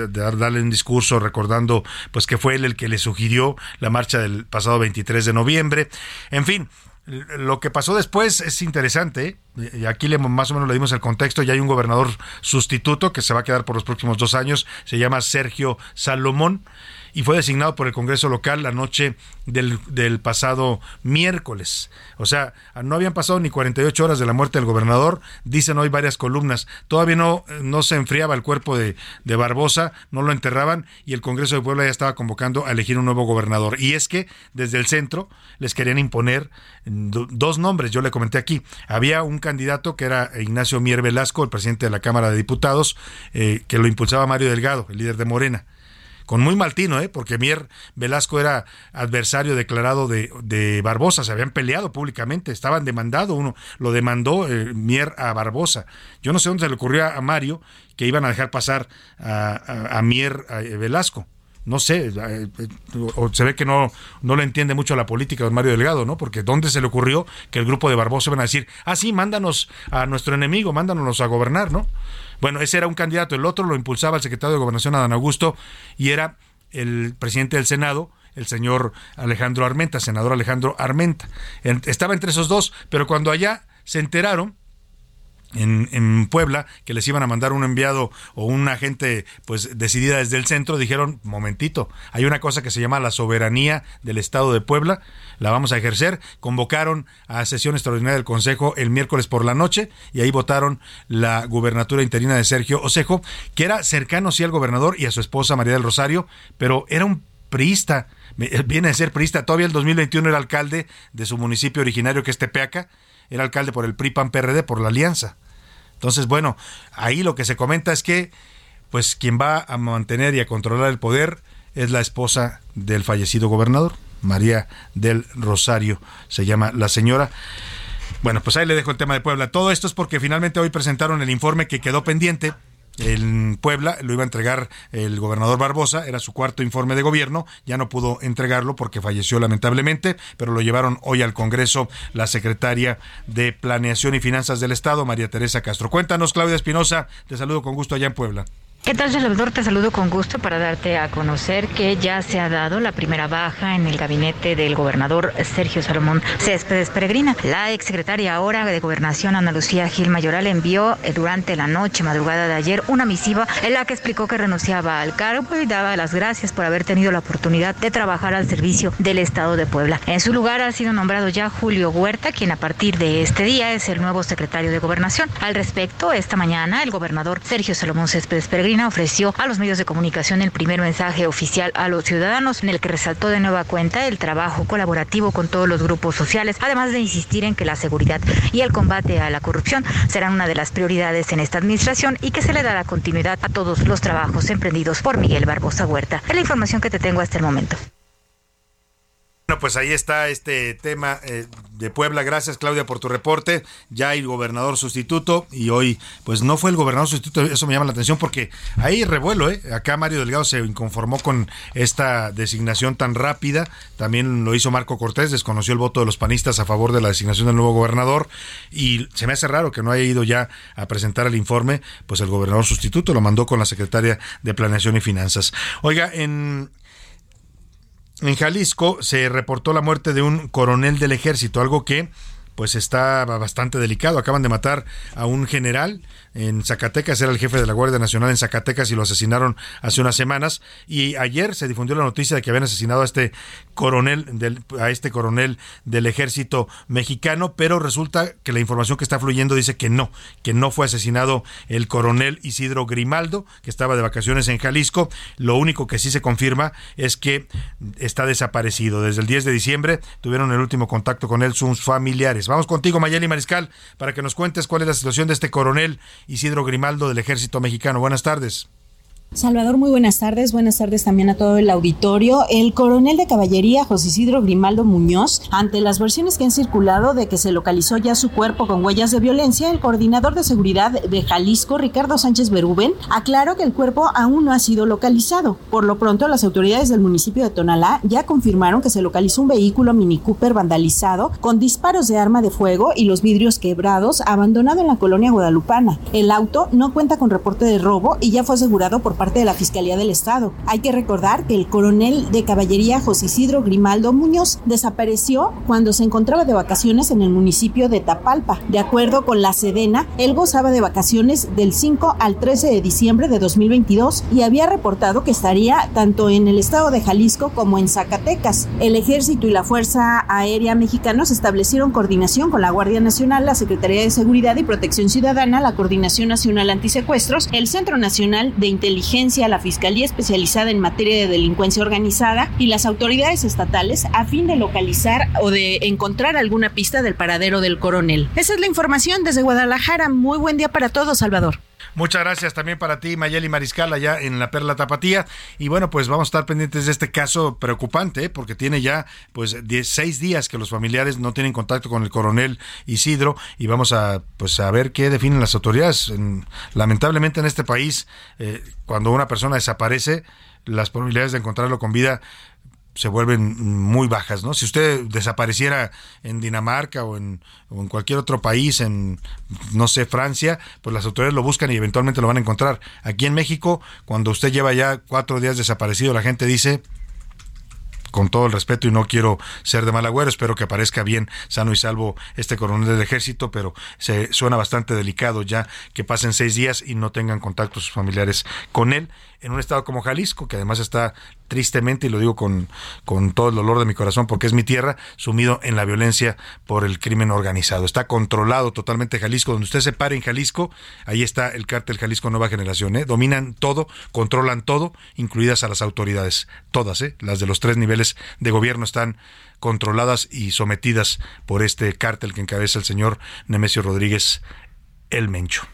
darle un discurso recordando pues que fue él el que le sugirió la marcha del pasado 23 de noviembre. En fin, lo que pasó después es interesante. Y aquí le, más o menos le dimos el contexto. Ya hay un gobernador sustituto que se va a quedar por los próximos dos años. Se llama Sergio Salomón y fue designado por el Congreso local la noche del, del, pasado miércoles. O sea, no habían pasado ni 48 horas de la muerte del gobernador, dicen hoy varias columnas. Todavía no, no se enfriaba el cuerpo de, de Barbosa, no lo enterraban y el Congreso de Puebla ya estaba convocando a elegir un nuevo gobernador. Y es que desde el centro les querían imponer dos nombres, yo le comenté aquí. Había un candidato que era Ignacio Mier Velasco, el presidente de la Cámara de Diputados, eh, que lo impulsaba Mario Delgado, el líder de Morena con muy mal tino, ¿eh? porque Mier Velasco era adversario declarado de, de, Barbosa, se habían peleado públicamente, estaban demandado, uno lo demandó eh, Mier a Barbosa. Yo no sé dónde se le ocurrió a Mario que iban a dejar pasar a, a, a Mier a Velasco no sé, o se ve que no, no le entiende mucho la política don Mario Delgado, ¿no? Porque ¿dónde se le ocurrió que el grupo de Barbosa iban a decir, ah, sí, mándanos a nuestro enemigo, mándanos a gobernar, ¿no? Bueno, ese era un candidato, el otro lo impulsaba el secretario de Gobernación, Adán Augusto, y era el presidente del Senado, el señor Alejandro Armenta, senador Alejandro Armenta. Estaba entre esos dos, pero cuando allá se enteraron, en, Puebla que les iban a mandar un enviado o una agente pues decidida desde el centro dijeron momentito hay una cosa que se llama la soberanía del estado de Puebla la vamos a ejercer convocaron a sesión extraordinaria del consejo el miércoles por la noche y ahí votaron la gubernatura interina de Sergio Osejo que era cercano sí al gobernador y a su esposa María del Rosario pero era un priista viene a ser priista. Todavía el 2021 era alcalde de su municipio originario que es Tepeaca era alcalde por el PRI PAN PRD por la alianza entonces, bueno, ahí lo que se comenta es que pues quien va a mantener y a controlar el poder es la esposa del fallecido gobernador, María del Rosario, se llama la señora. Bueno, pues ahí le dejo el tema de Puebla. Todo esto es porque finalmente hoy presentaron el informe que quedó pendiente en Puebla, lo iba a entregar el gobernador Barbosa, era su cuarto informe de gobierno, ya no pudo entregarlo porque falleció lamentablemente, pero lo llevaron hoy al Congreso la secretaria de Planeación y Finanzas del Estado, María Teresa Castro. Cuéntanos, Claudia Espinosa, te saludo con gusto allá en Puebla. ¿Qué tal, Salvador? Te saludo con gusto para darte a conocer que ya se ha dado la primera baja en el gabinete del gobernador Sergio Salomón Céspedes Peregrina. La exsecretaria ahora de Gobernación, Ana Lucía Gil Mayoral, envió eh, durante la noche, madrugada de ayer, una misiva en la que explicó que renunciaba al cargo y daba las gracias por haber tenido la oportunidad de trabajar al servicio del Estado de Puebla. En su lugar ha sido nombrado ya Julio Huerta, quien a partir de este día es el nuevo secretario de Gobernación. Al respecto, esta mañana el gobernador Sergio Salomón Céspedes Peregrina ofreció a los medios de comunicación el primer mensaje oficial a los ciudadanos en el que resaltó de nueva cuenta el trabajo colaborativo con todos los grupos sociales, además de insistir en que la seguridad y el combate a la corrupción serán una de las prioridades en esta administración y que se le dará continuidad a todos los trabajos emprendidos por Miguel Barbosa Huerta. Es la información que te tengo hasta el momento. Bueno, pues ahí está este tema eh, de Puebla. Gracias, Claudia, por tu reporte. Ya hay gobernador sustituto y hoy, pues no fue el gobernador sustituto. Eso me llama la atención porque ahí revuelo, ¿eh? Acá Mario Delgado se inconformó con esta designación tan rápida. También lo hizo Marco Cortés, desconoció el voto de los panistas a favor de la designación del nuevo gobernador. Y se me hace raro que no haya ido ya a presentar el informe, pues el gobernador sustituto lo mandó con la secretaria de Planeación y Finanzas. Oiga, en en Jalisco se reportó la muerte de un coronel del ejército, algo que pues está bastante delicado. Acaban de matar a un general en Zacatecas, era el jefe de la Guardia Nacional en Zacatecas y lo asesinaron hace unas semanas. Y ayer se difundió la noticia de que habían asesinado a este coronel del, a este coronel del ejército mexicano, pero resulta que la información que está fluyendo dice que no, que no fue asesinado el coronel Isidro Grimaldo, que estaba de vacaciones en Jalisco. Lo único que sí se confirma es que está desaparecido. Desde el 10 de diciembre tuvieron el último contacto con él sus familiares. Vamos contigo, Mayeli Mariscal, para que nos cuentes cuál es la situación de este coronel Isidro Grimaldo del Ejército Mexicano. Buenas tardes. Salvador, muy buenas tardes. Buenas tardes también a todo el auditorio. El coronel de caballería José Isidro Grimaldo Muñoz, ante las versiones que han circulado de que se localizó ya su cuerpo con huellas de violencia, el coordinador de seguridad de Jalisco, Ricardo Sánchez Berúben, aclaró que el cuerpo aún no ha sido localizado. Por lo pronto, las autoridades del municipio de Tonalá ya confirmaron que se localizó un vehículo Mini Cooper vandalizado con disparos de arma de fuego y los vidrios quebrados, abandonado en la colonia guadalupana. El auto no cuenta con reporte de robo y ya fue asegurado por parte de la Fiscalía del Estado. Hay que recordar que el coronel de caballería José Isidro Grimaldo Muñoz desapareció cuando se encontraba de vacaciones en el municipio de Tapalpa. De acuerdo con la Sedena, él gozaba de vacaciones del 5 al 13 de diciembre de 2022 y había reportado que estaría tanto en el estado de Jalisco como en Zacatecas. El ejército y la Fuerza Aérea Mexicanos establecieron coordinación con la Guardia Nacional, la Secretaría de Seguridad y Protección Ciudadana, la Coordinación Nacional Antisecuestros, el Centro Nacional de La Fiscalía Especializada en Materia de Delincuencia Organizada y las autoridades estatales a fin de localizar o de encontrar alguna pista del paradero del coronel. Esa es la información desde Guadalajara. Muy buen día para todos, Salvador. Muchas gracias también para ti, Mayeli Mariscal, allá en la Perla Tapatía. Y bueno, pues vamos a estar pendientes de este caso preocupante, ¿eh? porque tiene ya pues 16 días que los familiares no tienen contacto con el coronel Isidro y vamos a pues a ver qué definen las autoridades. lamentablemente en este país, eh, cuando una persona desaparece, las probabilidades de encontrarlo con vida se vuelven muy bajas, ¿no? Si usted desapareciera en Dinamarca o en, cualquier otro país, en, no sé, Francia, pues las autoridades lo buscan y eventualmente lo van a encontrar. Aquí en México, cuando usted lleva ya cuatro días desaparecido, la gente dice, con todo el respeto y no quiero ser de mal agüero, espero que aparezca bien sano y salvo este coronel del ejército, pero se suena bastante delicado ya que pasen seis días y no tengan contacto sus familiares con él en un estado como Jalisco, que además está tristemente, y lo digo con, con todo el dolor de mi corazón porque es mi tierra, sumido en la violencia por el crimen organizado. Está controlado totalmente Jalisco. Donde usted se pare en Jalisco, ahí está el cártel Jalisco Nueva Generación. ¿eh? Dominan todo, controlan todo, incluidas a las autoridades. Todas, ¿eh? las de los tres niveles de gobierno están controladas y sometidas por este cártel que encabeza el señor Nemesio Rodríguez El Mencho.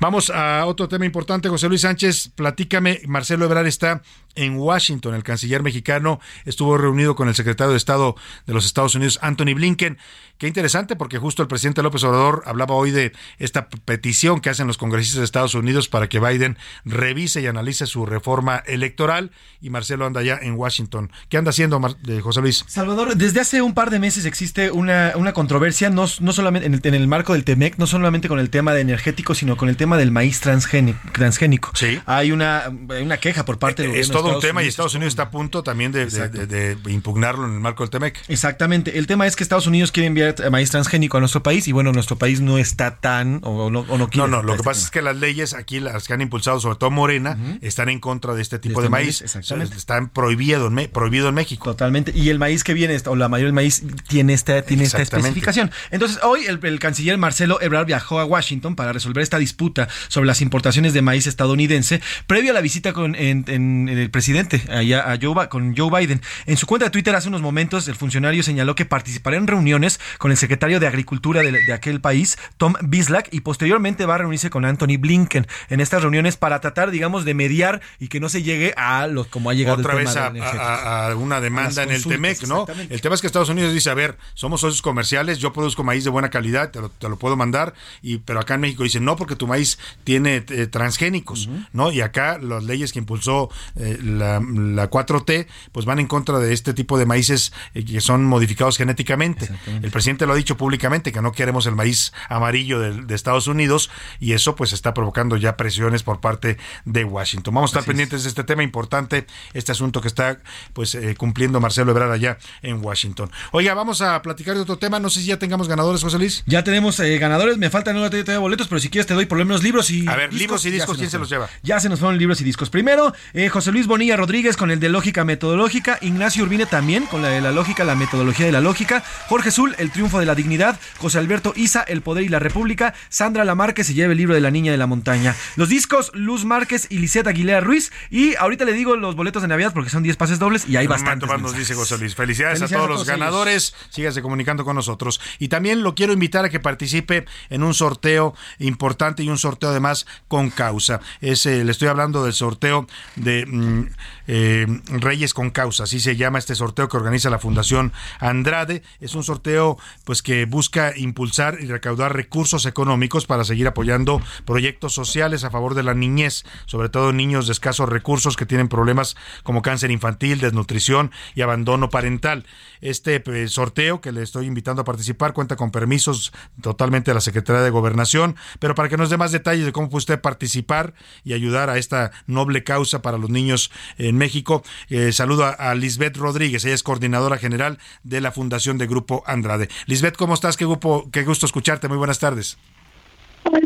Vamos a otro tema importante, José Luis Sánchez, platícame, Marcelo Ebrard está en Washington, el canciller mexicano estuvo reunido con el secretario de Estado de los Estados Unidos, Anthony Blinken. Qué interesante porque justo el presidente López Obrador hablaba hoy de esta petición que hacen los congresistas de Estados Unidos para que Biden revise y analice su reforma electoral y Marcelo anda ya en Washington. ¿Qué anda haciendo José Luis? Salvador, desde hace un par de meses existe una, una controversia, no, no solamente en el, en el, marco del TEMEC, no solamente con el tema de energético, sino con el tema del maíz transgénico. transgénico. Sí. Hay una, una queja por parte del Es todo un tema y Estados Unidos está a punto también de, de, impugnarlo en el marco del TEMEC. Exactamente. El tema es que Estados Unidos quiere enviar maíz transgénico a nuestro país y bueno, nuestro país no está tan o no, o no quiere. No, no, lo que pasa es que las leyes aquí, las que han impulsado, sobre todo Morena, están en contra de este tipo de, maíz. exactamente. están prohibido en, prohibido en México. Totalmente. Y el maíz que viene, o la mayoría del maíz, tiene esta, tiene esta especificación. Entonces, hoy el, canciller Marcelo Ebrard viajó a Washington para resolver esta disputa sobre las importaciones de maíz estadounidense, previo a la visita con en, el presidente allá a Joe, con Joe Biden. En su cuenta de Twitter hace unos momentos, el funcionario señaló que participará en reuniones con el secretario de Agricultura de, aquel país, Tom Bislak, y posteriormente va a reunirse con Anthony Blinken en estas reuniones para tratar, digamos, de mediar y que no se llegue a los como ha llegado otra vez a, una demanda en el TEMEC, ¿no? El tema es que Estados Unidos dice, a ver, somos socios comerciales, yo produzco maíz de buena calidad, te lo, puedo mandar, y pero acá en México dice no porque tu maíz tiene eh, transgénicos, ¿no? Y acá las leyes que impulsó eh, la, la, 4T, pues van en contra de este tipo de maíces eh, que son modificados genéticamente. El presidente lo ha dicho públicamente que no queremos el maíz amarillo de, Estados Unidos y eso pues está provocando ya presiones por parte de Washington. Vamos a estar pendientes de este tema importante, este asunto que está pues cumpliendo Marcelo Ebrard allá en Washington. Oiga, vamos a platicar de otro tema, no sé si ya tengamos ganadores, José Luis. Ya tenemos ganadores, me faltan te, boletos, pero si quieres te doy por lo menos libros y A ver, libros y discos, ¿quién se los lleva? Ya se nos fueron libros y discos. Primero, José Luis Bonilla Rodríguez con el de lógica metodológica, Ignacio Urbine también con la de la lógica, la metodología de la lógica, Jorge Zul, El triunfo de la dignidad, José Alberto Isa, El poder y la república, Sandra Lamarque se lleva el libro de la niña de la montaña. Los discos, Luz Márquez y Lisette Aguilera Ruiz. Y ahorita le digo los boletos de Navidad porque son 10 pases dobles y hay bastantes. nos dice José Luis. Felicidades, a todos los ganadores. Sígase comunicando con nosotros. Y también lo quiero invitar a que participe en un sorteo importante y un sorteo además con causa. Es, eh, le estoy hablando del sorteo de being eh, Reyes con causa, así se llama este sorteo que organiza la Fundación Andrade. Es un sorteo pues que busca impulsar y recaudar recursos económicos para seguir apoyando proyectos sociales a favor de la niñez, sobre todo niños de escasos recursos que tienen problemas como cáncer infantil, desnutrición y abandono parental. Este eh, sorteo que le estoy invitando a participar cuenta con permisos totalmente de la Secretaría de Gobernación, pero para que nos dé más detalles de cómo puede usted participar y ayudar a esta noble causa para los niños en México, eh, saludo a, Lisbeth Rodríguez, ella es coordinadora general de la Fundación de Grupo Andrade. Lisbeth, ¿cómo estás? Qué, grupo, qué gusto escucharte, muy buenas tardes.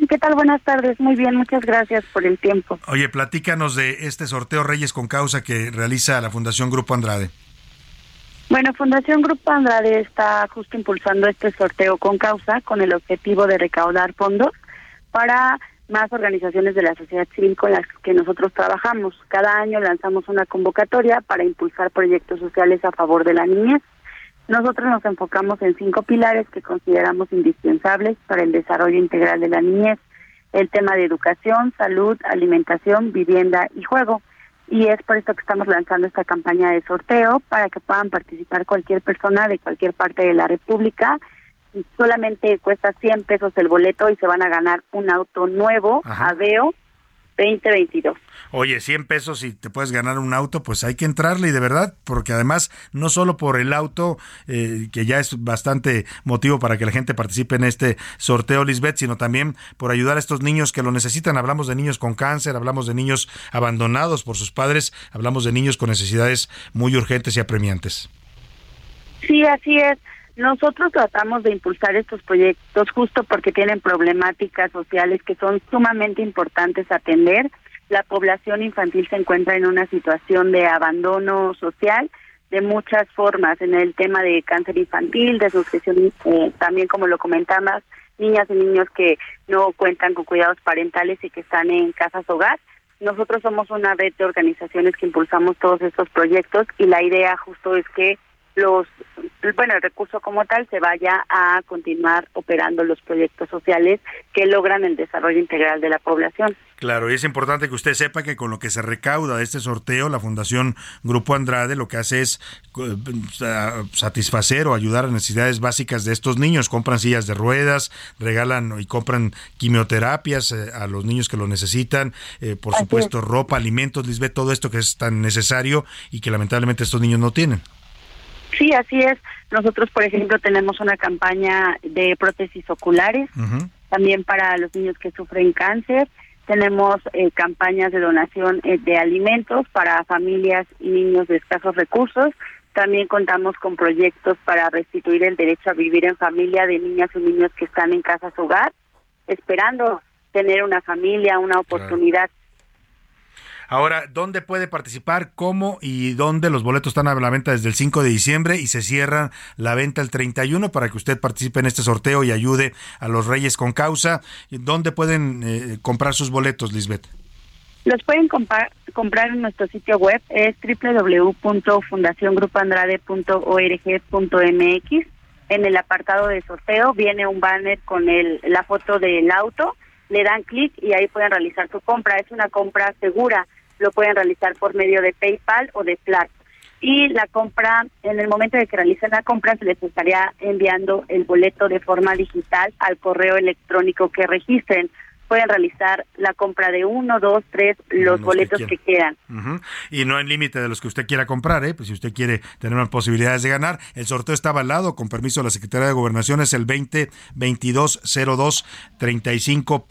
¿Qué tal? Buenas tardes. Muy bien, muchas gracias por el tiempo. Oye, platícanos de este sorteo Reyes con Causa que realiza la Fundación Grupo Andrade. Bueno, Fundación Grupo Andrade está justo impulsando este sorteo con causa con el objetivo de recaudar fondos para más organizaciones de la sociedad civil con las que nosotros trabajamos. Cada año lanzamos una convocatoria para impulsar proyectos sociales a favor de la niñez. Nosotros nos enfocamos en cinco pilares que consideramos indispensables para el desarrollo integral de la niñez. El tema de educación, salud, alimentación, vivienda y juego y es por esto que estamos lanzando esta campaña de sorteo para que puedan participar cualquier persona de cualquier parte de la República. Solamente cuesta 100 pesos el boleto y se van a ganar un auto nuevo, Aveo, 2022. Oye, 100 pesos y te puedes ganar un auto, pues hay que entrarle y de verdad, porque además no solo por el auto, eh, que ya es bastante motivo para que la gente participe en este sorteo, Lisbeth, sino también por ayudar a estos niños que lo necesitan. Hablamos de niños con cáncer, hablamos de niños abandonados por sus padres, hablamos de niños con necesidades muy urgentes y apremiantes. Sí, así es. Nosotros tratamos de impulsar estos proyectos justo porque tienen problemáticas sociales que son sumamente importantes atender. La población infantil se encuentra en una situación de abandono social de muchas formas, en el tema de cáncer infantil, de suscripción, eh, también como lo comentabas, niñas y niños que no cuentan con cuidados parentales y que están en casas hogar. Nosotros somos una red de organizaciones que impulsamos todos estos proyectos y la idea justo es que los bueno, el recurso como tal se vaya a continuar operando los proyectos sociales que logran el desarrollo integral de la población. Claro, y es importante que usted sepa que con lo que se recauda de este sorteo, la Fundación Grupo Andrade lo que hace es eh, satisfacer o ayudar a necesidades básicas de estos niños. Compran sillas de ruedas, regalan y compran quimioterapias eh, a los niños que lo necesitan, eh, por supuesto ropa, alimentos, ve todo esto que es tan necesario y que lamentablemente estos niños no tienen. Sí, así es. Nosotros, por ejemplo, tenemos una campaña de prótesis oculares, también para los niños que sufren cáncer. Tenemos eh, campañas de donación eh, de alimentos para familias y niños de escasos recursos. También contamos con proyectos para restituir el derecho a vivir en familia de niñas y niños que están en casas hogar, esperando tener una familia, una oportunidad Ahora, ¿dónde puede participar? ¿Cómo y dónde? Los boletos están a la venta desde el 5 de diciembre y se cierra la venta el 31 para que usted participe en este sorteo y ayude a los Reyes con causa. ¿Dónde pueden eh, comprar sus boletos, Lisbeth? Los pueden comprar, en nuestro sitio web, es www.fundaciongrupoandrade.org.mx. En el apartado de sorteo viene un banner con el, la foto del auto, le dan clic y ahí pueden realizar su compra. Es una compra segura lo pueden realizar por medio de PayPal o de Slack. Y la compra, en el momento de que realicen la compra, se les estaría enviando el boleto de forma digital al correo electrónico que registren pueden realizar la compra de uno, dos, tres, los, boletos que, quieran. Y no hay límite de los que usted quiera comprar, ¿eh? pues si usted quiere tener más posibilidades de ganar. El sorteo está avalado, con permiso de la Secretaría de Gobernación, es el 202202 35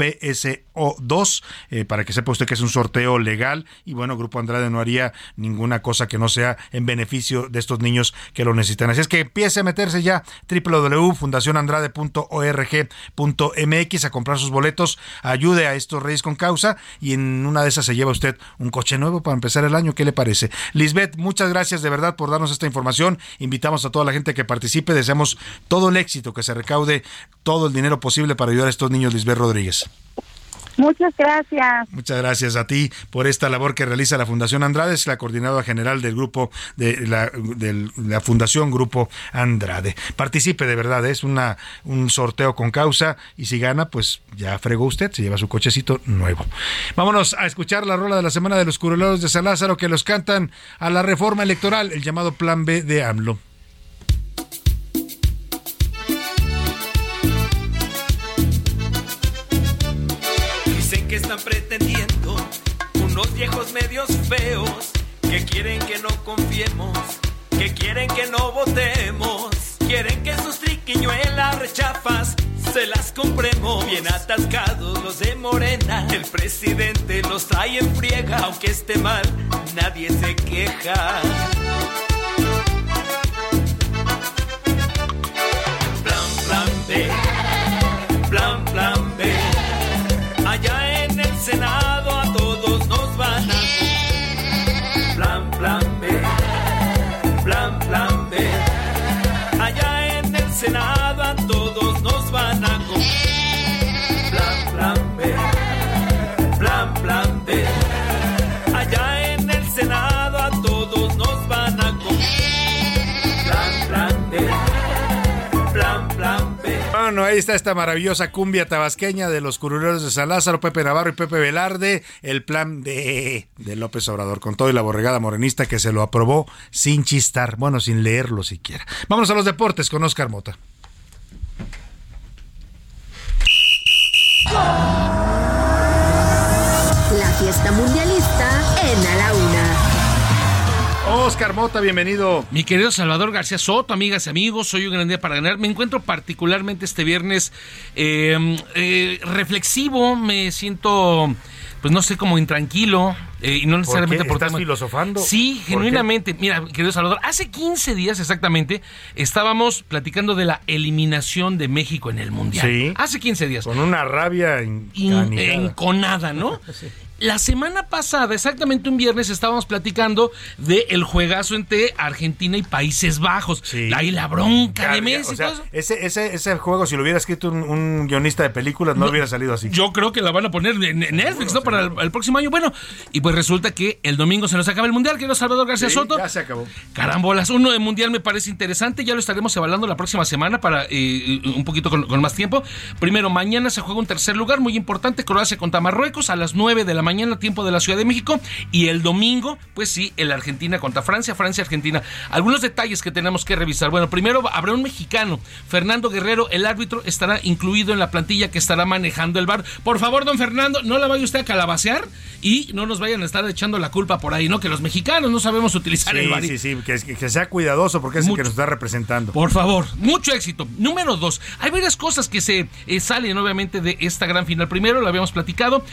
PSO2, para que sepa usted que es un sorteo legal. Y bueno, Grupo Andrade no haría ninguna cosa que no sea en beneficio de estos niños que lo necesitan. Así es que empiece a meterse ya www.fundacionandrade.org.mx a comprar sus boletos ayude a estos Reyes con causa y en una de esas se lleva usted un coche nuevo para empezar el año. ¿Qué le parece? Lisbeth, muchas gracias de verdad por darnos esta información. Invitamos a toda la gente que participe. Deseamos todo el éxito, que se recaude todo el dinero posible para ayudar a estos niños, Lisbeth Rodríguez. Muchas gracias. Muchas gracias a ti por esta labor que realiza la Fundación Andrade, la coordinadora general del grupo de la, la Fundación Grupo Andrade. Participe de verdad, es una un sorteo con causa y si gana, pues ya fregó usted, se lleva su cochecito nuevo. Vámonos a escuchar la rola de la semana de los curuleros de San Lázaro que los cantan a la reforma electoral, el llamado Plan B de AMLO. Que están pretendiendo unos viejos medios feos que quieren que no confiemos, que quieren que no votemos, quieren que sus triquiñuelas rechafas se las compremos. Bien atascados los de Morena, el presidente los trae en friega, aunque esté mal, nadie se queja. Plan, plan B, ahí está esta maravillosa cumbia tabasqueña de los curuleros de San Lázaro, Pepe Navarro y Pepe Velarde, el plan de, de López Obrador, con todo y la borregada morenista que se lo aprobó sin chistar, bueno, sin leerlo siquiera. Vamos a los deportes con Oscar Mota. Oscar Mota, bienvenido. Mi querido Salvador García Soto, amigas y amigos, soy un gran día para ganar. Me encuentro particularmente este viernes eh, eh, reflexivo, me siento pues no sé, como intranquilo. Eh, y no necesariamente ¿Por, qué? ¿Estás filosofando? Sí, genuinamente. Mira, querido Salvador, hace 15 días exactamente estábamos platicando de la eliminación de México en el Mundial. Sí. Hace 15 días. Con una rabia enconada, ¿no? sí. La semana pasada, exactamente un viernes, estábamos platicando del el juegazo entre Argentina y Países Bajos. Ahí la bronca de Messi. O sea, ese, ese, ese juego, si lo hubiera escrito un, un guionista de películas, no, hubiera salido así. Yo creo que la van a poner en Netflix, ¿no? Para el, próximo año. Bueno, y pues resulta que el domingo se nos acaba el Mundial, querido Salvador García Soto. Ya se acabó. Carambolas, uno de Mundial me parece interesante, ya lo estaremos evaluando la próxima semana para eh, un poquito con, con, más tiempo. Primero, mañana se juega un tercer lugar, muy importante, Croacia contra Marruecos a las 9 de la mañana, tiempo de la Ciudad de México. Y el domingo, pues sí, el Argentina contra Francia, Francia-Argentina. Algunos detalles que tenemos que revisar. Bueno, primero habrá un mexicano, Fernando Guerrero, el árbitro, estará incluido en la plantilla que estará manejando el bar. Por favor, don Fernando, no la vaya usted a calabacear y no nos vayan a estar echando la culpa por ahí, ¿no? Que los mexicanos no sabemos utilizar el bar. Sí, sí, que, que, sea cuidadoso porque es el que nos está representando. Por favor, mucho éxito. Número dos, hay varias cosas que se eh, salen obviamente de esta gran final. Primero, lo habíamos platicado,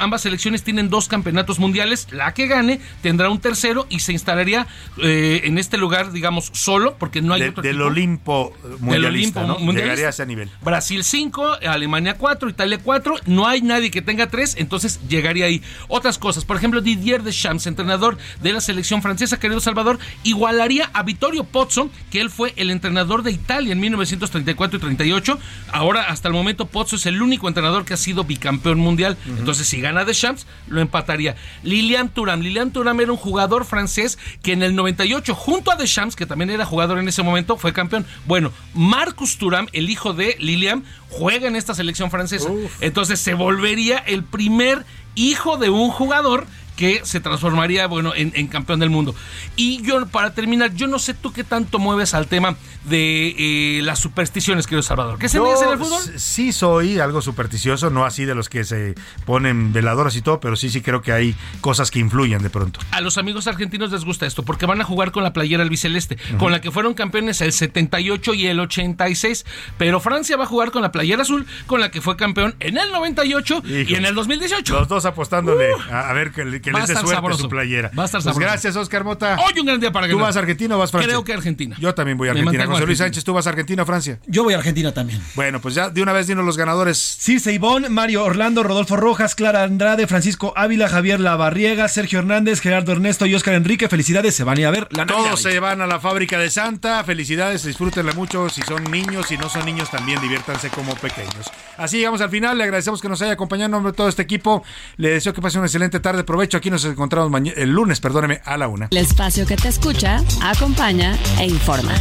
ambas selecciones tienen dos campeonatos mundiales. La que gane tendrá un tercero y se instalaría eh, en este lugar, digamos, solo, porque no hay de, otro del equipo. Olimpo mundialista, Olimpo ¿no? mundialista. Llegaría a ese nivel. Brasil 5, Alemania 4, Italia 4. No hay nadie que tenga 3, entonces llegaría ahí. Otras cosas, por ejemplo, Didier Deschamps, entrenador de la selección francesa, querido Salvador, igualaría a Vittorio Pozzo, que él fue el entrenador de Italia en 1934 y 38. Ahora, hasta el momento, Pozzo es el único entrenador que ha sido bicampeón mundial. Uh -huh. Entonces, si gana Deschamps, lo empataría. Lilian Thuram. Lilian Thuram era un jugador francés que en el 98, junto a Deschamps, que también era jugador en ese momento, fue campeón. Bueno, Marcus Thuram, el hijo de Lilian, juega en esta selección francesa. Uf. Entonces se volvería el primer hijo de un jugador que se transformaría, bueno, en, en, campeón del mundo. Y yo, para terminar, yo no sé tú qué tanto mueves al tema de eh, las supersticiones, querido Salvador. ¿Qué se en el fútbol? Sí soy algo supersticioso, no así de los que se ponen veladoras y todo, pero sí, sí creo que hay cosas que influyen de pronto. A los amigos argentinos les gusta esto, porque van a jugar con la playera albiceleste, uh -huh. con la que fueron campeones el 78 y el 86, pero Francia va a jugar con la playera azul, con la que fue campeón en el 98 Hijo. y en el 2018. Los dos apostándole uh, a, a, ver que, que les dé suerte sabroso. su playera. Va a estar pues gracias, Oscar Mota. Hoy un gran día para ¿Tú vas a Argentina o vas a Francia? Creo que Argentina. Yo también voy a Argentina. José Luis Sánchez, ¿tú vas a Argentina o Francia? Yo voy a Argentina también. Bueno, pues ya de una vez dinos los ganadores. Circe Ivón, Mario Orlando, Rodolfo Rojas, Clara Andrade, Francisco Ávila, Javier Lavarriega, Sergio Hernández, Gerardo Ernesto y Oscar Enrique. Felicidades, se van a ir a ver la Todos se van a la fábrica de Santa. Felicidades, disfrútenla mucho. Si son niños, si no son niños, también diviértanse como pequeños. Así llegamos al final. Le agradecemos que nos haya acompañado en nombre de todo este equipo. Le deseo que pase una excelente tarde. Provecho. Aquí nos encontramos el lunes, perdóneme, a la una. El espacio que te escucha, acompaña e informa.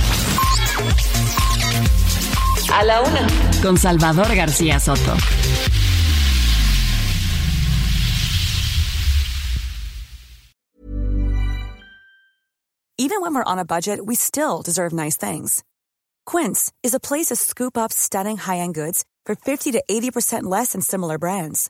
A la una. Con Salvador García Soto. Even when we're on a budget, we still deserve nice things. Quince is a place to scoop up stunning high-end goods for 50 to 80% less than similar brands.